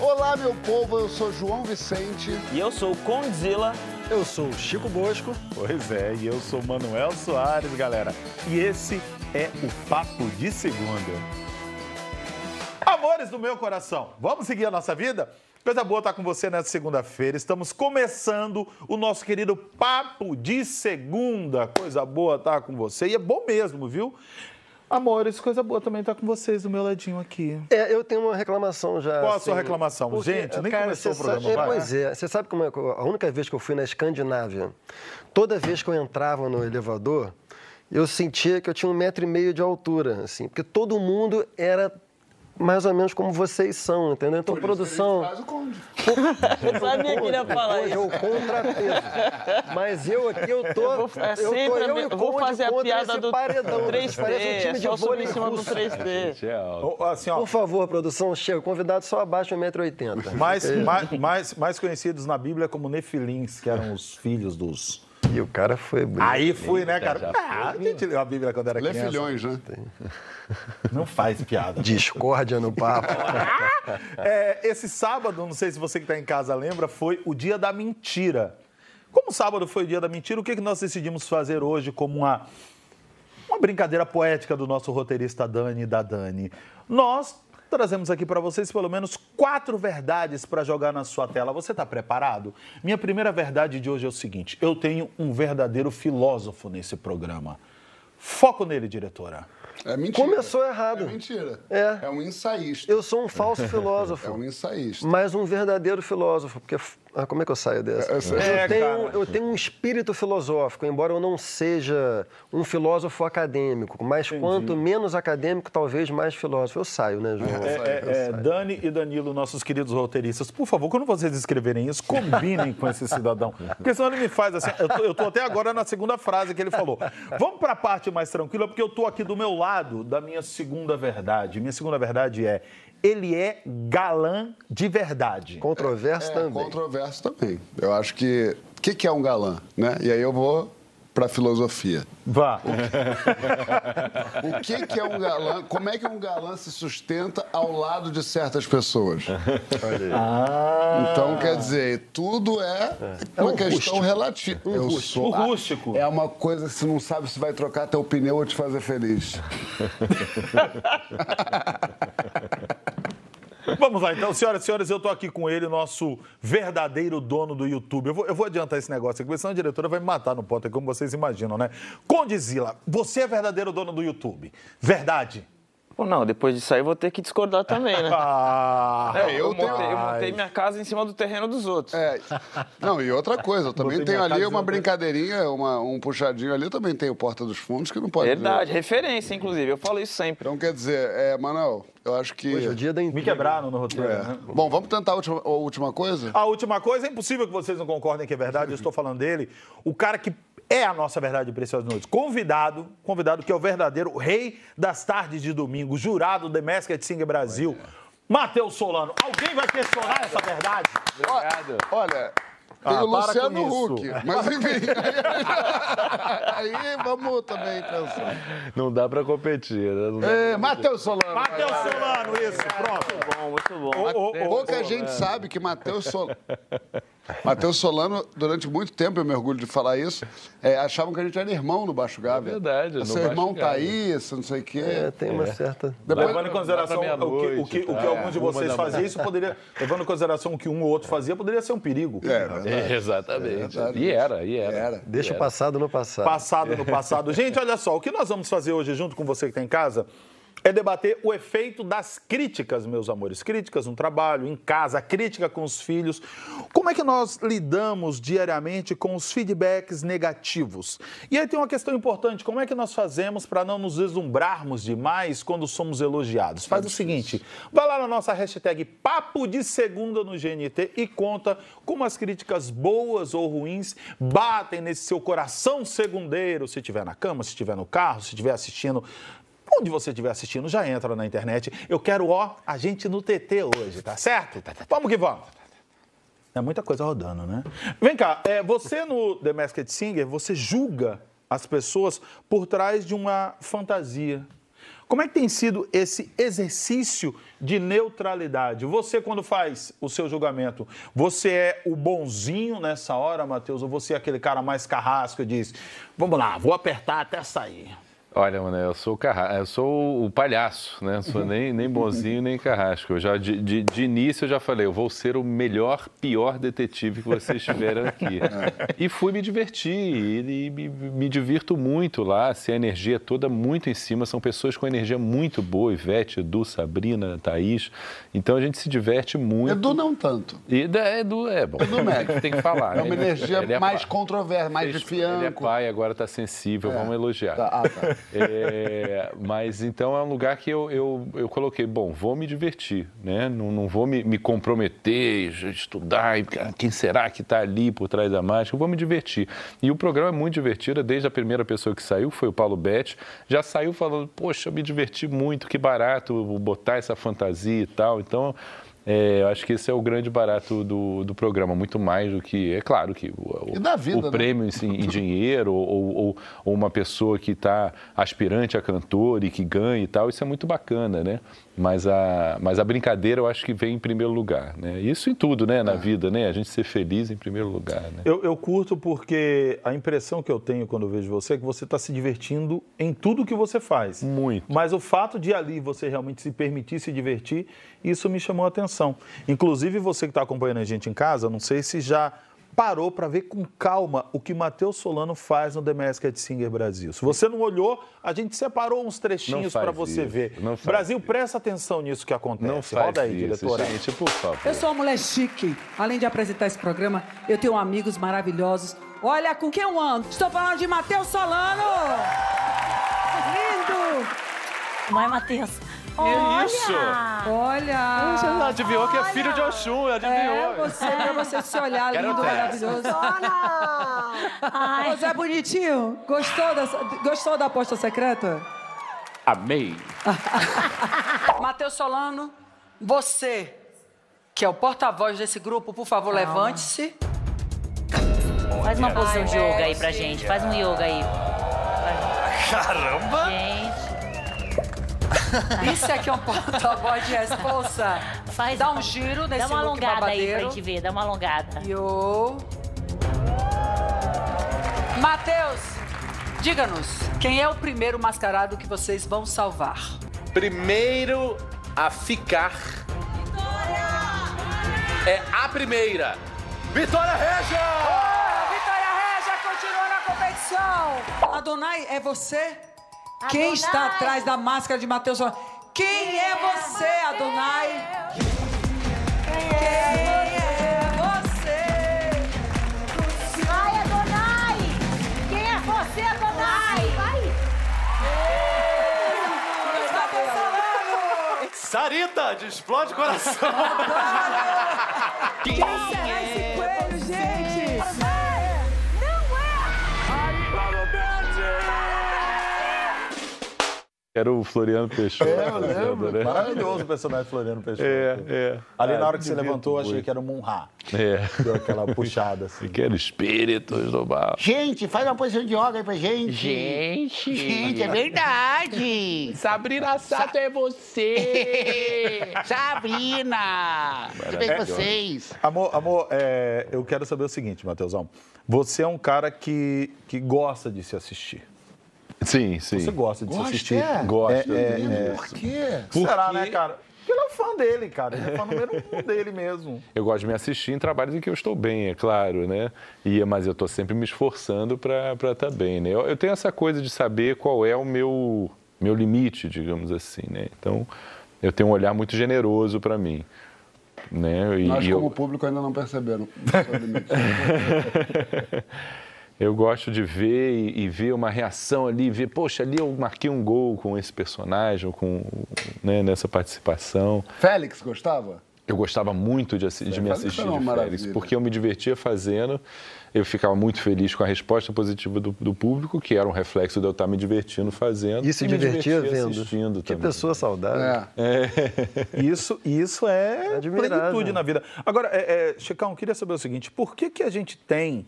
Olá, meu povo, eu sou João Vicente. E eu sou o Condzilla. Eu sou o Chico Bosco. Pois é, e eu sou Manuel Soares, galera. E esse é o Papo de Segunda. Amores do meu coração, vamos seguir a nossa vida? Coisa boa estar com você nessa segunda-feira. Estamos começando o nosso querido Papo de Segunda. Coisa boa estar com você. E é bom mesmo, viu? Amores, coisa boa também estar com vocês do meu ladinho aqui. É, eu tenho uma reclamação já. Qual a assim, sua reclamação? porque, Gente, nem cara, começou o você programa, sabe- é, vai. Pois é, você sabe como é a única vez que eu fui na Escandinávia, toda vez que eu entrava no elevador, eu sentia que eu tinha um metro e meio de altura, assim, porque todo mundo era mais ou menos como vocês são, entendeu? Então, produção. Faz o conde. Eu sabia que ele ia falar é isso. o contrapeso. Mas eu aqui, eu tô. Eu vou, é eu tô eu e eu vou Conde fazer a contra piada esse do paredão. 3D. Parece um time É de vôlei em cima do russo. 3D. Ô, Assim, ó, Por favor, produção, chega. Convidado só abaixo de 1,80m. mais, mais, mais, mais conhecidos na Bíblia como Nefilins, que eram os filhos dos. E o cara foi. Aí fui, né, cara? Ah, a gente leu a Bíblia quando era Lê criança. filhões, né? Não faz piada. Discórdia no papo. É, esse sábado, não sei se você que está em casa lembra, foi o dia da mentira. Como sábado foi o dia da mentira, o que, que nós decidimos fazer hoje como uma, uma brincadeira poética do nosso roteirista Dani e da Dani? Nós trazemos aqui para vocês pelo menos quatro verdades para jogar na sua tela. Você está preparado? Minha primeira verdade de hoje é o seguinte: eu tenho um verdadeiro filósofo nesse programa. Foco nele, diretora. É mentira. Começou errado. É mentira. É. É um ensaísta. Eu sou um falso É filósofo. um ensaísta. Mas um verdadeiro filósofo, porque ah, como é que eu saio dessa? Essa- eu, É, tenho, cara. eu tenho um espírito filosófico, embora eu não seja um filósofo acadêmico, mas quanto menos acadêmico, talvez mais filósofo. Eu saio, né, João? É, é, é, Dani e Danilo, nossos queridos roteiristas, por favor, quando vocês escreverem isso, combinem com esse cidadão. Porque senão ele me faz assim. Eu tô, eu tô até agora na segunda frase que ele falou. Vamos para a parte mais tranquila, porque eu tô aqui do meu lado da minha segunda verdade. Minha segunda verdade é: ele é galã de verdade. Controverso É também. controverso também. Eu acho que. O que, que é um galã? Né? E aí eu vou para a filosofia. Vá. O que, que é um galã? Como é que um galã se sustenta ao lado de certas pessoas? Então, quer dizer, tudo é uma um questão rústico. relativa. Eu O sou- rústico. É uma coisa que você não sabe se vai trocar teu pneu ou te fazer feliz. Vamos lá, então, senhoras e senhores, eu estou aqui com ele, nosso verdadeiro dono do YouTube. Eu vou, eu vou adiantar esse negócio aqui, porque senão a diretora vai me matar no ponto, como vocês imaginam, né? Condizila, você é verdadeiro dono do YouTube. Verdade. Pô, não, depois disso aí eu vou ter que discordar também, né? Ah, É, eu, eu tenho- montei, eu montei minha casa em cima do terreno dos outros. É. Não, e outra coisa, eu também tenho ali uma brincadeirinha, uma- um puxadinho ali, eu também tenho Porta dos Fundos, que não pode Verdade, referência, inclusive. Eu falo isso sempre. Então, quer dizer, é, Manuel, eu acho que... Hoje é o dia da me quebraram no roteiro, É. né? Bom, vamos tentar a última, a última coisa? A última coisa, é impossível que vocês não concordem que é verdade, eu estou falando dele. O cara que é a nossa verdade preciosa noites. Convidado, convidado que é o verdadeiro rei das tardes de domingo, jurado do The Masked Singer Brasil, Matheus Solano. Alguém vai questionar essa verdade? Obrigado. Olha, tem Ah, o Luciano. Huck, mas enfim. Aí, vamos também pensar. Não dá pra competir, né? É, Matheus Solano. Matheus Solano, isso, pronto. Bom, muito bom. Ô, ô, ô, Pouca gente sabe que Matheus Solano. Matheus Solano, durante muito tempo, eu me orgulho de falar isso, é, achavam que a gente era irmão no Baixo Gávea. É verdade, Seu irmão tá Gávea. aí, isso, não sei o quê. É, tem uma certa. Depois- Levando em consideração o que, o que, o que meia-noite, alguns de tá? vocês faziam, isso poderia. Levando em consideração o que um ou outro fazia, poderia ser um perigo. É. É, exatamente. verdade. e era, e era. Era. Deixa o passado no passado. Passado no passado. Gente, olha só, o que nós vamos fazer hoje, junto com você que está em casa, é debater o efeito das críticas, meus amores. Críticas no trabalho, em casa, crítica com os filhos. Como é que nós lidamos diariamente com os feedbacks negativos? E aí tem uma questão importante: como é que nós fazemos para não nos deslumbrarmos demais quando somos elogiados? Faz o seguinte: vai lá na nossa hashtag Papo de Segunda no GNT e conta como as críticas boas ou ruins batem nesse seu coração segundeiro, se estiver na cama, se estiver no carro, se estiver assistindo Onde você estiver assistindo, já entra na internet. Eu quero, ó, a gente no TT hoje, tá certo? Vamos que vamos. É muita coisa rodando, né? Vem cá, é, você no The Masked Singer, você julga as pessoas por trás de uma fantasia. Como é que tem sido esse exercício de neutralidade? Você, quando faz o seu julgamento, você é o bonzinho nessa hora, Matheus, ou você é aquele cara mais carrasco e diz: vamos lá, vou apertar até sair? Olha, mano, eu sou o carra... eu sou o palhaço, né? Não sou nem, nem bonzinho, nem carrasco. Eu já, de, de, de início eu já falei, eu vou ser o melhor, pior detetive que vocês tiveram aqui. E fui me divertir, e, me, me divirto muito lá, se a energia é toda muito em cima, são pessoas com energia muito boa, Ivete, Edu, Sabrina, Thaís. Então a gente se diverte muito. Edu não tanto. E da Edu é bom. Edu médio. Tem que falar. É uma né? energia é mais controversa, mais de Ele é fianco. pai, agora está sensível, vamos elogiar. Tá, ah, tá. É, mas então é um lugar que eu, eu, eu coloquei, bom, vou me divertir, né? Não, não vou me, me comprometer, estudar, quem será que está ali por trás da mágica, eu vou me divertir. E o programa é muito divertido, desde a primeira pessoa que saiu, foi o Paulo Betti, já saiu falando, poxa, eu me diverti muito, que barato botar essa fantasia e tal, então... É, eu acho que esse é o grande barato do, do programa, muito mais do que, é claro que o, da vida, o né? prêmio em dinheiro ou, ou- ou uma pessoa que está aspirante a cantor e que ganha e tal, isso é muito bacana, né? Mas a, mas a brincadeira eu acho que vem em primeiro lugar, né? Isso em tudo, né? É. Na vida, né? A gente ser feliz em primeiro lugar, né? Eu, eu curto porque a impressão que eu tenho quando eu vejo você é que você está se divertindo em tudo que você faz. Muito. Mas o fato de ali você realmente se permitir se divertir, isso me chamou a atenção. Inclusive, você que está acompanhando a gente em casa, não sei se já parou para ver com calma o que Matheus Solano faz no The Masked Singer Brasil. Se você não olhou, a gente separou uns trechinhos Não para você isso, ver. não Brasil, isso. presta atenção nisso que acontece. Não faz Roda aí, isso, diretora. gente, por favor. Eu sou uma mulher chique. Além de apresentar esse programa, eu tenho amigos maravilhosos. Olha com quem eu ando. Estou falando de Matheus Solano. Lindo. Vai, Matheus. Isso? Olha. Você adivinhou que é filho de Oxum, É, adivinhou. você, pra você se olhar Quero lindo, maravilhoso. Ai, Você é bonitinho? Gostou, dessa, gostou da aposta secreta? Amei. Matheus Solano, você, que é o porta-voz desse grupo, por favor, levante-se. faz uma posição de yoga aí pra gente. Faz um yoga aí. Caramba! Gente, Isso aqui é um porta-voz de responsa. faz Dá um giro nesse Dá uma look alongada aí pra gente ver, dá uma alongada. Yo. Matheus, diga-nos, quem é o primeiro mascarado que vocês vão salvar? Primeiro a ficar. É a primeira. Vitória Regia! Vitória Regia continua na competição. Adonai, é você? Quem está atrás da máscara de Matheus Solano? Quem é você, Adonai? Quem é você? Ai, Adonai! Quem é você, Adonai? Vai! Sarita, de Explode Coração! Quem será Era o Floriano Peixoto. É, eu lembro. né? Maravilhoso o personagem Floriano Peixoto. É, é. Ali Ah, na hora que você levantou, eu achei que era o Munha. É. Deu aquela puxada assim. Que era espíritos do mal. Gente, faz uma posição de yoga aí pra gente. Gente, Gente, é verdade. Sabrina Sato é você! Sabrina! Tudo bem com vocês? Amor, amor é, eu quero saber o seguinte, Matheusão. Você é um cara que, que gosta de se assistir. Sim, sim. Você gosta de se Gosta, assistir. é? Gosto. É, é, é. Por quê? Será, né, cara? Porque ele é um fã dele, cara. Ele é fã número um dele mesmo. Eu gosto de me assistir em trabalhos em que eu estou bem, é claro, né? E, mas eu estou sempre me esforçando para estar bem, né? Eu, eu tenho essa coisa de saber qual é o meu, meu limite, digamos assim, né? Então, eu tenho um olhar muito generoso para mim. Né? E, Nós, e como eu, público, ainda não perceberam. eu gosto de ver e, e ver uma reação ali, ver, poxa, ali eu marquei um gol com esse personagem, com, né, nessa participação. Félix gostava? Eu gostava muito de, assi- de me assistir de Félix, maravilha. porque eu me divertia fazendo, eu ficava muito feliz com a resposta positiva do, do público, que era um reflexo de eu estar me divertindo fazendo. E se me divertia vendo. assistindo Que também. pessoa saudável. É. Isso, isso é Admirável. plenitude na vida. Agora, é, é, Chicão, eu queria saber o seguinte: por que, que a gente tem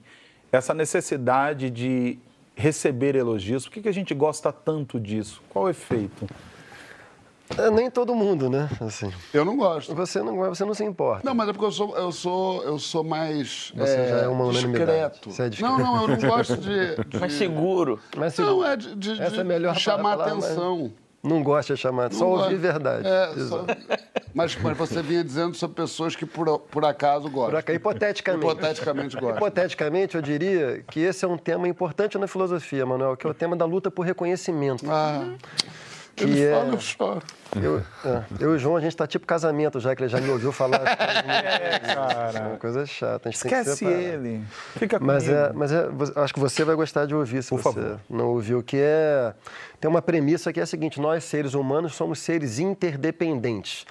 essa necessidade de receber elogios? Por que, que a gente gosta tanto disso? Qual o efeito? É, nem todo mundo, né? Assim. Eu não gosto. Você não, você não se importa. Não, mas é porque eu sou, eu sou, eu sou mais Você já é uma unanimidade. discreto. Você é discreto. Não, não, eu não gosto de. de- Mais seguro. Mas se Não, é de, de- Essa de é melhor chamar palavra, mas- atenção. Não gosta de chamar, só Não ouvir verdade. É, só- mas, mas você vinha dizendo sobre pessoas que por, por acaso gostam. Por acá, hipoteticamente. Hipoteticamente gostam. Hipoteticamente, eu diria que esse é um tema importante na filosofia, Manuel, que é o tema da luta por reconhecimento. Ah, que ele é... fala, eu choro. Eu, é, eu e o João, a gente tá tipo casamento já, que ele já me ouviu falar. É, cara. É uma coisa chata. A gente tem que Esquece separar. ele. Fica comigo. Mas, é, mas é, acho que você vai gostar de ouvir, se Por você favor. não ouviu, que é... Tem uma premissa que é a seguinte, nós, seres humanos, somos seres interdependentes.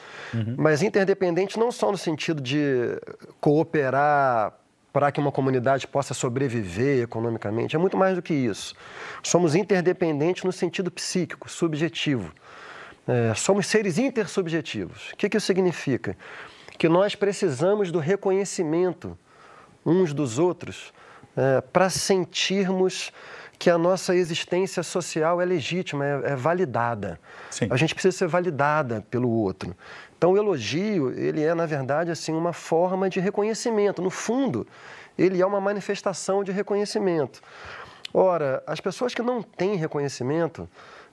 Mas interdependentes não só no sentido de cooperar para que uma comunidade possa sobreviver economicamente, é muito mais do que isso. Somos interdependentes no sentido psíquico, subjetivo. É, somos seres intersubjetivos. O que, que isso significa? Que nós precisamos do reconhecimento uns dos outros é, para sentirmos que a nossa existência social é legítima, é, é validada. Sim. A gente precisa ser validada pelo outro. Então, o elogio, ele é, na verdade, assim, uma forma de reconhecimento. No fundo, ele é uma manifestação de reconhecimento. Ora, as pessoas que não têm reconhecimento,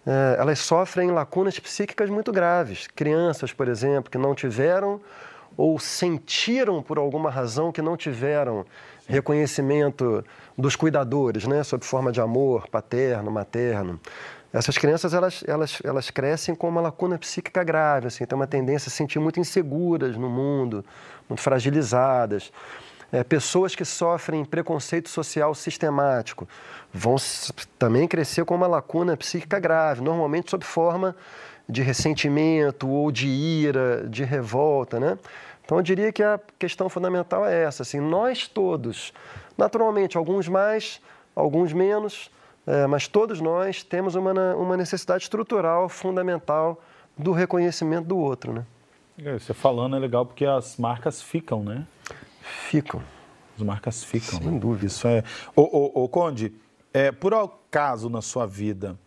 eh, elas sofrem lacunas psíquicas muito graves. Crianças, por exemplo, que não tiveram ou sentiram por alguma razão que não tiveram reconhecimento dos cuidadores, né, sob forma de amor paterno, materno. Essas crianças elas, elas, elas crescem com uma lacuna psíquica grave, assim, tem uma tendência a se sentir muito inseguras no mundo, muito fragilizadas. É, pessoas que sofrem preconceito social sistemático vão também crescer com uma lacuna psíquica grave, normalmente sob forma de ressentimento ou de ira, de revolta, né? Então eu diria que a questão fundamental é essa, assim, nós todos, naturalmente, alguns mais, alguns menos, é, mas todos nós temos uma, uma necessidade estrutural fundamental do reconhecimento do outro, né? É, Você falando é legal porque as marcas ficam, né? Ficam. As marcas ficam. Sem né? dúvida. Isso é. Ô, ô, ô, Conde, é, por acaso na sua vida,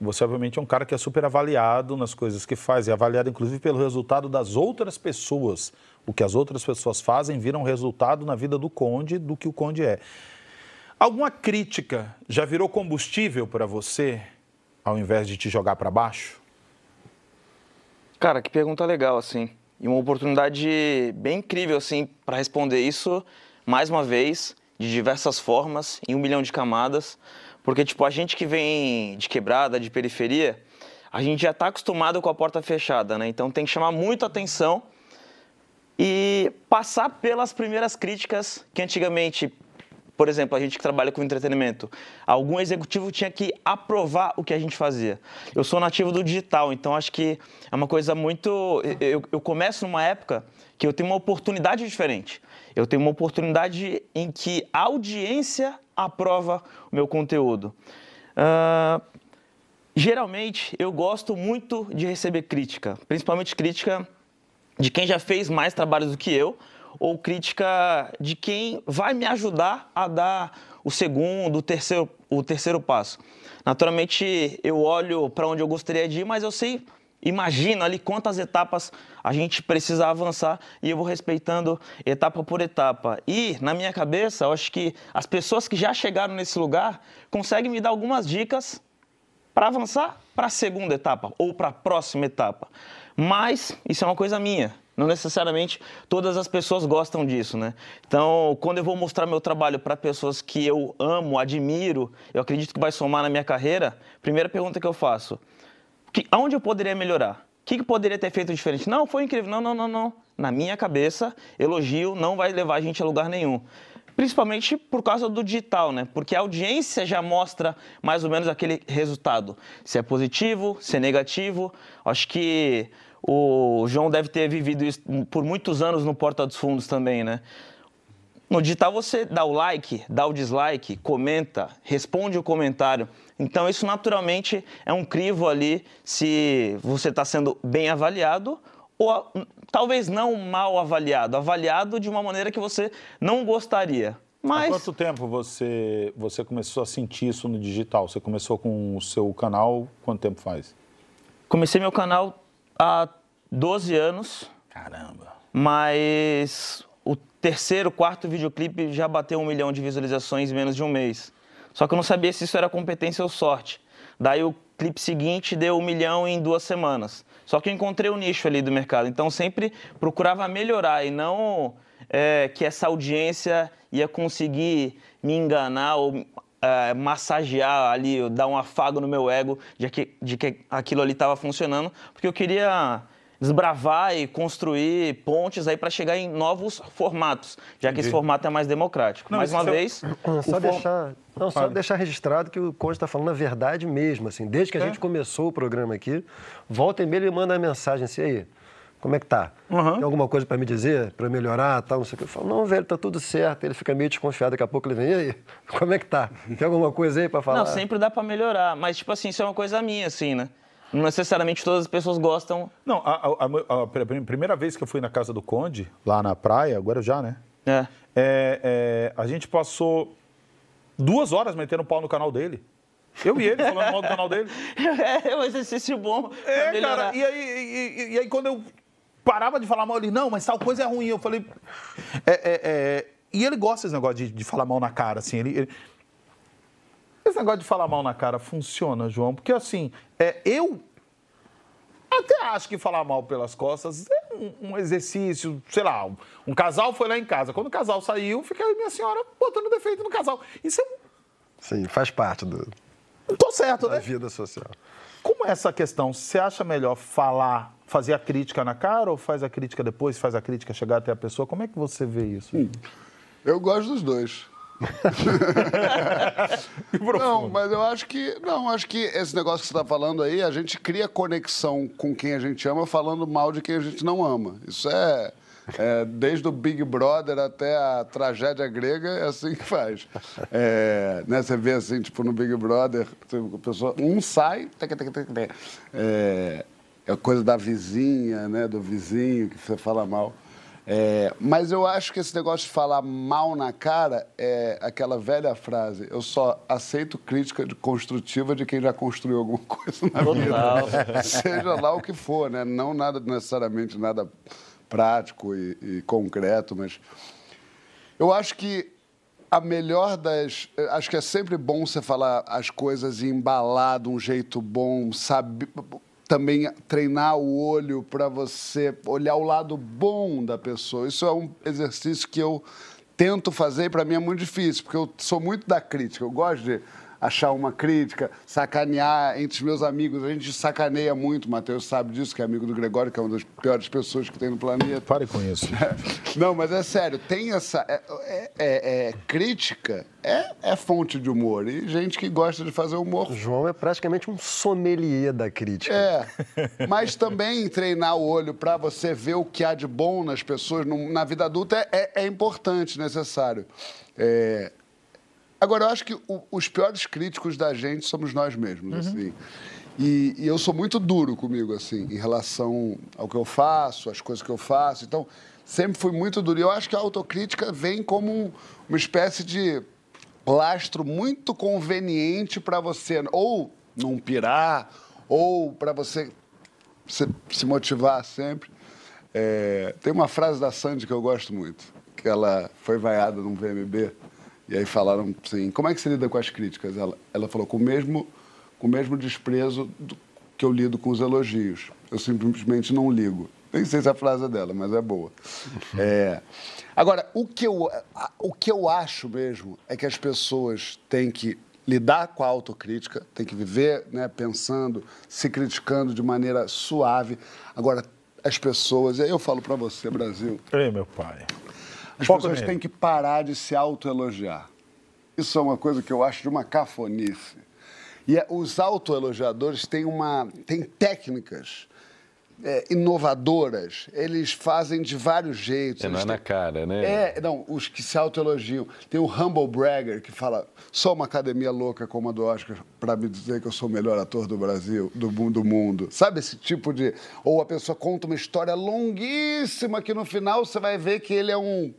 você obviamente é um cara que é super avaliado nas coisas que faz, e avaliado inclusive pelo resultado das outras pessoas. O que as outras pessoas fazem vira um resultado na vida do Conde do que o Conde é. Alguma crítica já virou combustível para você, ao invés de te jogar para baixo? Cara, que pergunta legal, assim. E uma oportunidade bem incrível, assim, para responder isso, mais uma vez, de diversas formas, em um milhão de camadas. Porque, tipo, a gente que vem de quebrada, de periferia, a gente já está acostumado com a porta fechada, né? Então tem que chamar muito atenção e passar pelas primeiras críticas que antigamente, por exemplo, a gente que trabalha com entretenimento, algum executivo tinha que aprovar o que a gente fazia. Eu sou nativo do digital, então acho que é uma coisa muito. Eu, eu começo numa época que eu tenho uma oportunidade diferente. Eu tenho uma oportunidade em que a audiência aprova o meu conteúdo. Ah, geralmente, eu gosto muito de receber crítica, principalmente crítica de quem já fez mais trabalhos do que eu, ou crítica de quem vai me ajudar a dar o segundo, o terceiro, o terceiro passo. Naturalmente, eu olho para onde eu gostaria de ir, mas eu sei, imagino ali quantas etapas a gente precisa avançar e eu vou respeitando etapa por etapa. E, na minha cabeça, eu acho que as pessoas que já chegaram nesse lugar conseguem me dar algumas dicas para avançar para a segunda etapa ou para a próxima etapa. Mas isso é uma coisa minha. Não necessariamente todas as pessoas gostam disso, né? Então, quando eu vou mostrar meu trabalho para pessoas que eu amo, admiro, eu acredito que vai somar na minha carreira, primeira pergunta que eu faço: que, aonde eu poderia melhorar? O que, que poderia ter feito diferente? Não, foi incrível. Não, não, não, não. Na minha cabeça, elogio não vai levar a gente a lugar nenhum. Principalmente por causa do digital, né? Porque a audiência já mostra mais ou menos aquele resultado. Se é positivo, se é negativo. Acho que o João deve ter vivido isso por muitos anos no Porta dos Fundos também, né? No digital você dá o like, dá o dislike, comenta, responde o comentário. Então isso naturalmente é um crivo ali se você está sendo bem avaliado ou talvez não mal avaliado, avaliado de uma maneira que você não gostaria. Há Mas quanto tempo você, você começou a sentir isso no digital? Você começou com o seu canal, quanto tempo faz? comecei meu canal há 12 anos, Caramba. mas o terceiro, quarto videoclipe já bateu um milhão de visualizações em menos de um mês. Só que eu não sabia se isso era competência ou sorte. Daí o clipe seguinte deu um milhão em duas semanas. Só que eu encontrei o nicho ali do mercado. Então sempre procurava melhorar e não é, que essa audiência ia conseguir me enganar ou é, massagear ali, dar um afago no meu ego de que, de que aquilo ali estava funcionando, porque eu queria desbravar e construir pontes aí para chegar em novos formatos, já que esse formato é mais democrático. Não, mais uma vez, Só o for- deixar, não, só Fale. deixar registrado que o Conde está falando a verdade mesmo. Assim, desde que a É? gente começou o programa aqui, volta e meia ele manda uma mensagem assim, aí, como é que tá? Uhum. Tem alguma coisa para me dizer, para melhorar, tal, não sei o que. Eu falo, não, velho, tá tudo certo. Ele fica meio desconfiado, daqui a pouco ele vem, e aí, como é que tá? Tem alguma coisa aí para falar? Não, sempre dá pra melhorar, mas tipo assim, isso é uma coisa minha, assim, né? Não necessariamente todas as pessoas gostam. Não, a, a- a- a pr- primeira vez que eu fui na casa do Conde, lá na praia, agora já, né? É. É, é, a gente passou duas horas metendo pau no canal dele. Eu e ele falando mal do canal dele. É um exercício bom É, melhorar. cara, e aí, e- e- e aí quando eu parava de falar mal, ele, não, mas tal coisa é ruim. Eu falei. é, é, é, e ele gosta desse negócio de, de falar mal na cara, assim. Ele, ele- Esse negócio de falar mal na cara funciona, João, porque assim, é, eu até acho que falar mal pelas costas é um, um exercício, sei lá, um, um casal foi lá em casa. Quando o casal saiu, fica aí minha senhora botando defeito no casal. Isso é. Sim, faz parte do, tô certo, da né? vida social. Como é essa questão? Você acha melhor falar, fazer a crítica na cara ou faz a crítica depois, faz a crítica chegar até a pessoa? Como é que você vê isso? Eu gosto dos dois. não, mas eu acho que. Não, acho que esse negócio que você está falando aí, a gente cria conexão com quem a gente ama falando mal de quem a gente não ama. Isso é. é, desde o Big Brother até a tragédia grega, é assim que faz. É, né, você vê assim, tipo, no Big Brother, pessoa, um sai, é, é coisa da vizinha, né, do vizinho que você fala mal. É, mas eu acho que esse negócio de falar mal na cara é aquela velha frase: eu só aceito crítica construtiva de quem já construiu alguma coisa na Total. vida. Seja lá o que for, né? Não nada necessariamente nada prático e, e concreto, mas eu acho que a melhor das. Acho que é sempre bom você falar as coisas e embalar de um jeito bom, sabe? Também treinar o olho para você olhar o lado bom da pessoa. Isso é um exercício que eu tento fazer e para mim é muito difícil, porque eu sou muito da crítica. Eu gosto de achar uma crítica, sacanear entre os meus amigos. A gente sacaneia muito, o Matheus sabe disso, que é amigo do Gregório, que é uma das piores pessoas que tem no planeta. Pare com isso. Não, mas é sério, tem essa. é- é- é- é- crítica é, é fonte de humor. E gente que gosta de fazer humor. O João é praticamente um sommelier da crítica. É. Mas também treinar o olho para você ver o que há de bom nas pessoas num- na vida adulta é, é- é importante, necessário. É, Agora, eu acho que o- os piores críticos da gente somos nós mesmos, assim. E, e eu sou muito duro comigo, assim, em relação ao que eu faço, às coisas que eu faço. Então, sempre fui muito duro. E eu acho que a autocrítica vem como um- uma espécie de lastro muito conveniente para você ou não pirar, ou para você se, se motivar sempre. É, tem uma frase da Sandy que eu gosto muito, que ela foi vaiada num VMB, e aí falaram assim, como é que você lida com as críticas? Ela, ela falou, com o mesmo, com o mesmo desprezo do- que eu lido com os elogios. Eu simplesmente não ligo. Nem sei se a frase é dela, mas é boa. É, Agora, o que, eu, o que eu acho mesmo é que as pessoas têm que lidar com a autocrítica, têm que viver né, pensando, se criticando de maneira suave. Agora, as pessoas, e aí eu falo para você, Brasil, Ei, meu pai. As Foca pessoas nele. têm que parar de se autoelogiar. Isso é uma coisa que eu acho de uma cafonice. E é- os autoelogiadores têm, uma, têm técnicas é, inovadoras. Eles fazem de vários jeitos. É, não é na cara, né? É, não, os que se autoelogiam. Tem o Humble Bragger, que fala, sou uma academia louca como a do Oscar para me dizer que eu sou o melhor ator do Brasil, do, do mundo. Sabe esse tipo de... Ou a pessoa conta uma história longuíssima que no final você vai ver que ele é um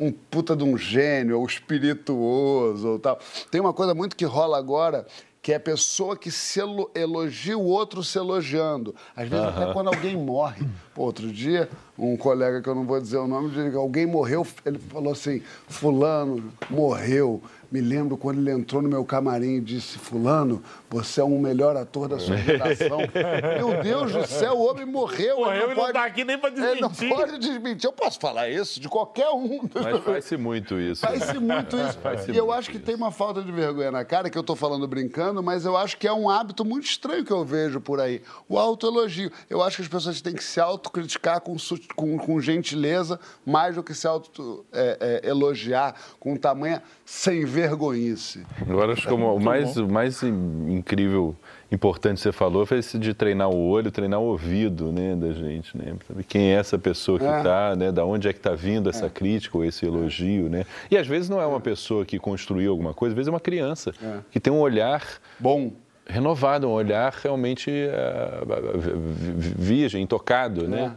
um puta de um gênio, ou espirituoso, ou tal. Tem uma coisa muito que rola agora, que é a pessoa que se elo- elogia o outro se elogiando. Às vezes até quando alguém morre. Pô, outro dia, um colega que eu não vou dizer o nome, alguém morreu, ele falou assim, fulano morreu. Me lembro quando ele entrou no meu camarim e disse, fulano, você é o melhor ator da sua geração. meu Deus do céu, o homem morreu. ele Morreu e não tá aqui nem pra Ele não desmentir. pode desmentir. Eu posso falar isso de qualquer um. Mas faz-se muito isso. Faz-se muito isso. Faz-se e eu muito acho que isso. tem uma falta de vergonha na cara, que eu tô falando brincando, mas eu acho que é um hábito muito estranho que eu vejo por aí. O autoelogio. Eu acho que as pessoas têm que se autocriticar com, com, com gentileza, mais do que se auto-elogiar com tamanha sem vergonhice. Agora, acho que o mais, o mais in- incrível, importante que você falou foi esse de treinar o olho, treinar o ouvido né, da gente, né? Saber quem é essa pessoa que É. está, né? Da onde é que está vindo essa crítica ou esse elogio, né? E às vezes não é uma pessoa que construiu alguma coisa, às vezes é uma criança que tem um olhar Bom, renovado, um olhar realmente eh, vi- vi- virgem, tocado, né?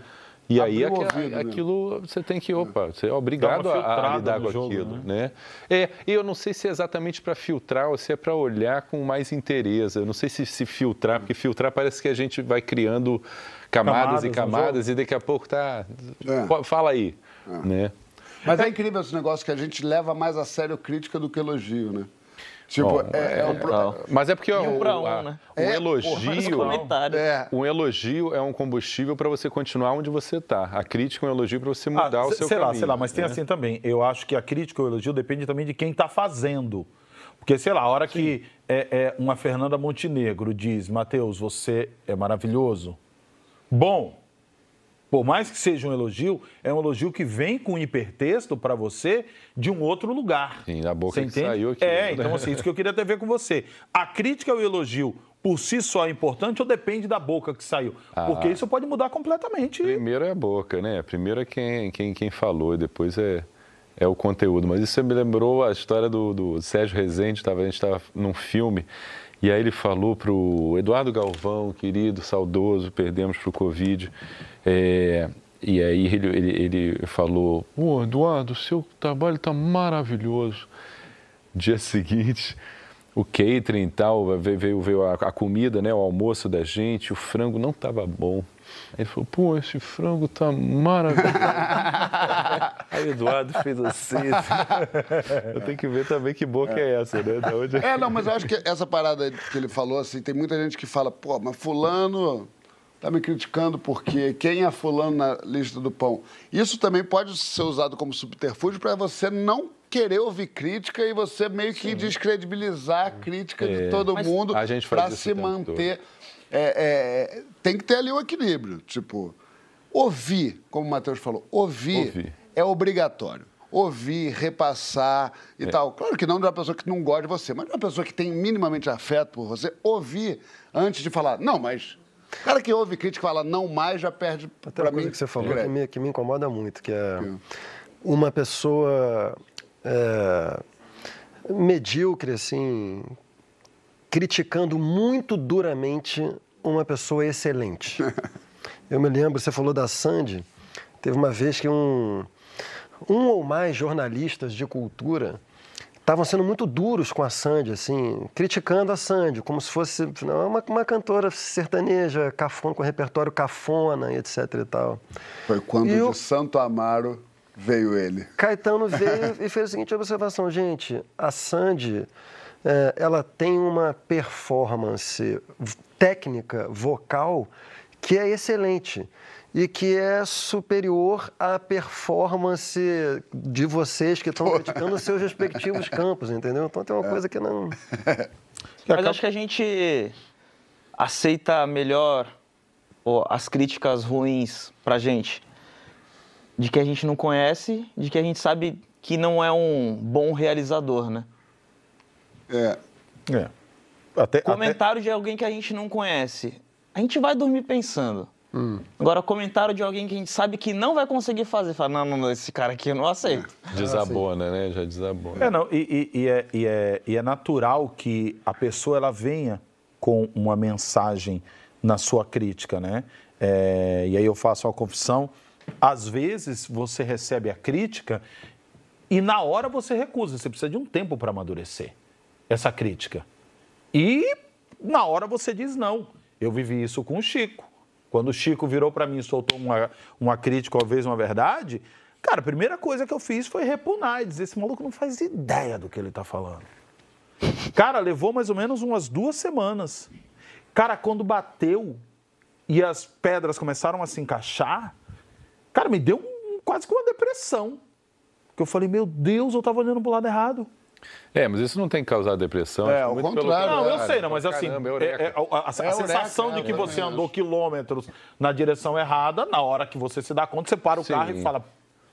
E aí ouvido, né? aquilo você tem que, opa, você é obrigado a- lidar com jogo, aquilo, né? É, e eu não sei se é exatamente para filtrar ou se é para olhar com mais interesse. Eu não sei se se filtrar, porque filtrar parece que a gente vai criando camadas, Camadas e camadas e daqui a pouco tá, É. Fala aí, né? mas é incrível esse negócio que a gente leva mais a sério crítica do que elogio, né? Tipo, Bom, é, é um... pro- Não. Mas é porque ó, um pra um, a- né? o É, elogio, Comentário. É, Um elogio é um combustível para você continuar onde você está. A crítica é um elogio para você Ah, mudar o se- seu sei caminho. lá, sei lá, mas tem né? assim também. Eu acho que a crítica ou o elogio depende também de quem está fazendo. Porque, sei lá, a hora que é, é, uma Fernanda Montenegro diz, Matheus, você é maravilhoso. Bom, por mais que seja um elogio, é um elogio que vem com hipertexto para você de um outro lugar. Sim, da boca Você que entende? saiu aquilo, É, né? então assim, isso que eu queria até ver com você. A crítica e o elogio por si só é importante ou depende da boca que saiu? Ah. Porque isso pode mudar completamente. Primeiro é a boca, né? Primeiro é quem, quem, quem falou, e depois é, é o conteúdo. Mas isso me lembrou a história do, do Sérgio Rezende, tava, a gente estava num filme, e aí ele falou para o Eduardo Galvão, querido, saudoso, perdemos para o Covid. É, e aí ele, ele, ele falou, Ô Eduardo, o seu trabalho está maravilhoso. Dia seguinte, o catering e tal, veio, veio, veio a, a comida, né, o almoço da gente, o frango não estava bom. Aí ele falou, pô, esse frango tá maravilhoso. Aí o Eduardo fez assim. Eu tenho que ver também que boca é, essa, né? Da onde É, não, mas eu acho que essa parada que ele falou, assim, tem muita gente que fala, pô, mas fulano tá me criticando porque quem é fulano na lista do pão? Isso também pode ser usado como subterfúgio para você não querer ouvir crítica e você meio que descredibilizar a crítica de É. todo Mas mundo a gente faz para se manter. É, é, tem que ter ali o equilíbrio. Tipo, ouvir, como o Matheus falou, ouvir, Ouvir. é obrigatório. Ouvir, repassar É. e tal. Claro que não de uma pessoa que não gosta de você, mas de uma pessoa que tem minimamente afeto por você, ouvir antes de falar, não, mas. O cara que ouve crítica e fala não mais já perde para uma mim. coisa que você falou que me, que me incomoda muito, que é uma pessoa é, medíocre, assim, criticando muito duramente uma pessoa excelente. Eu me lembro, você falou da Sandy, teve uma vez que um, um ou mais jornalistas de cultura estavam sendo muito duros com a Sandy, assim, criticando a Sandy, como se fosse não, uma, uma cantora sertaneja, cafona, com repertório cafona etc e tal. Foi quando E de o- Santo Amaro veio ele. Caetano veio e fez a seguinte observação, gente, a Sandy, eh, ela tem uma performance técnica, vocal, que é excelente e que é superior à performance de vocês que estão criticando os seus respectivos campos, entendeu? Então tem uma coisa que não... Mas acho que a gente aceita melhor as críticas ruins pra gente. De que a gente não conhece, de que a gente sabe que não é um bom realizador, né? É. É. Até, Comentário de alguém que a gente não conhece. A gente vai dormir pensando. Agora, comentário de alguém que a gente sabe que não vai conseguir fazer. Fala, não, não, não, esse cara aqui eu não aceito. Desabona, né? Já desabona. É, não, e, e- e é, e é- e é natural que a pessoa ela venha com uma mensagem na sua crítica, né? É, e aí eu faço uma confissão. Às vezes você recebe a crítica e na hora você recusa. Você precisa de um tempo para amadurecer essa crítica. E na hora você diz não. Eu vivi isso com o Chico. Quando o Chico virou para mim e soltou uma, uma crítica, uma vez uma verdade, cara, a primeira coisa que eu fiz foi repunar e dizer: esse maluco não faz ideia do que ele tá falando. Cara, levou mais ou menos umas duas semanas. Cara, quando bateu e as pedras começaram a se encaixar, cara, me deu um- quase que uma depressão. Porque eu falei, meu Deus, eu tava olhando pro lado errado. É, mas isso não tem que causar depressão. É, ao muito pelo contrário, Não, eu contrário. sei, não, mas assim, Caramba, é- eureka. é- a, a- a É sensação eureka, de que eu você andou quilômetros na direção errada, na hora que você se dá conta, você para o Sim. carro e fala,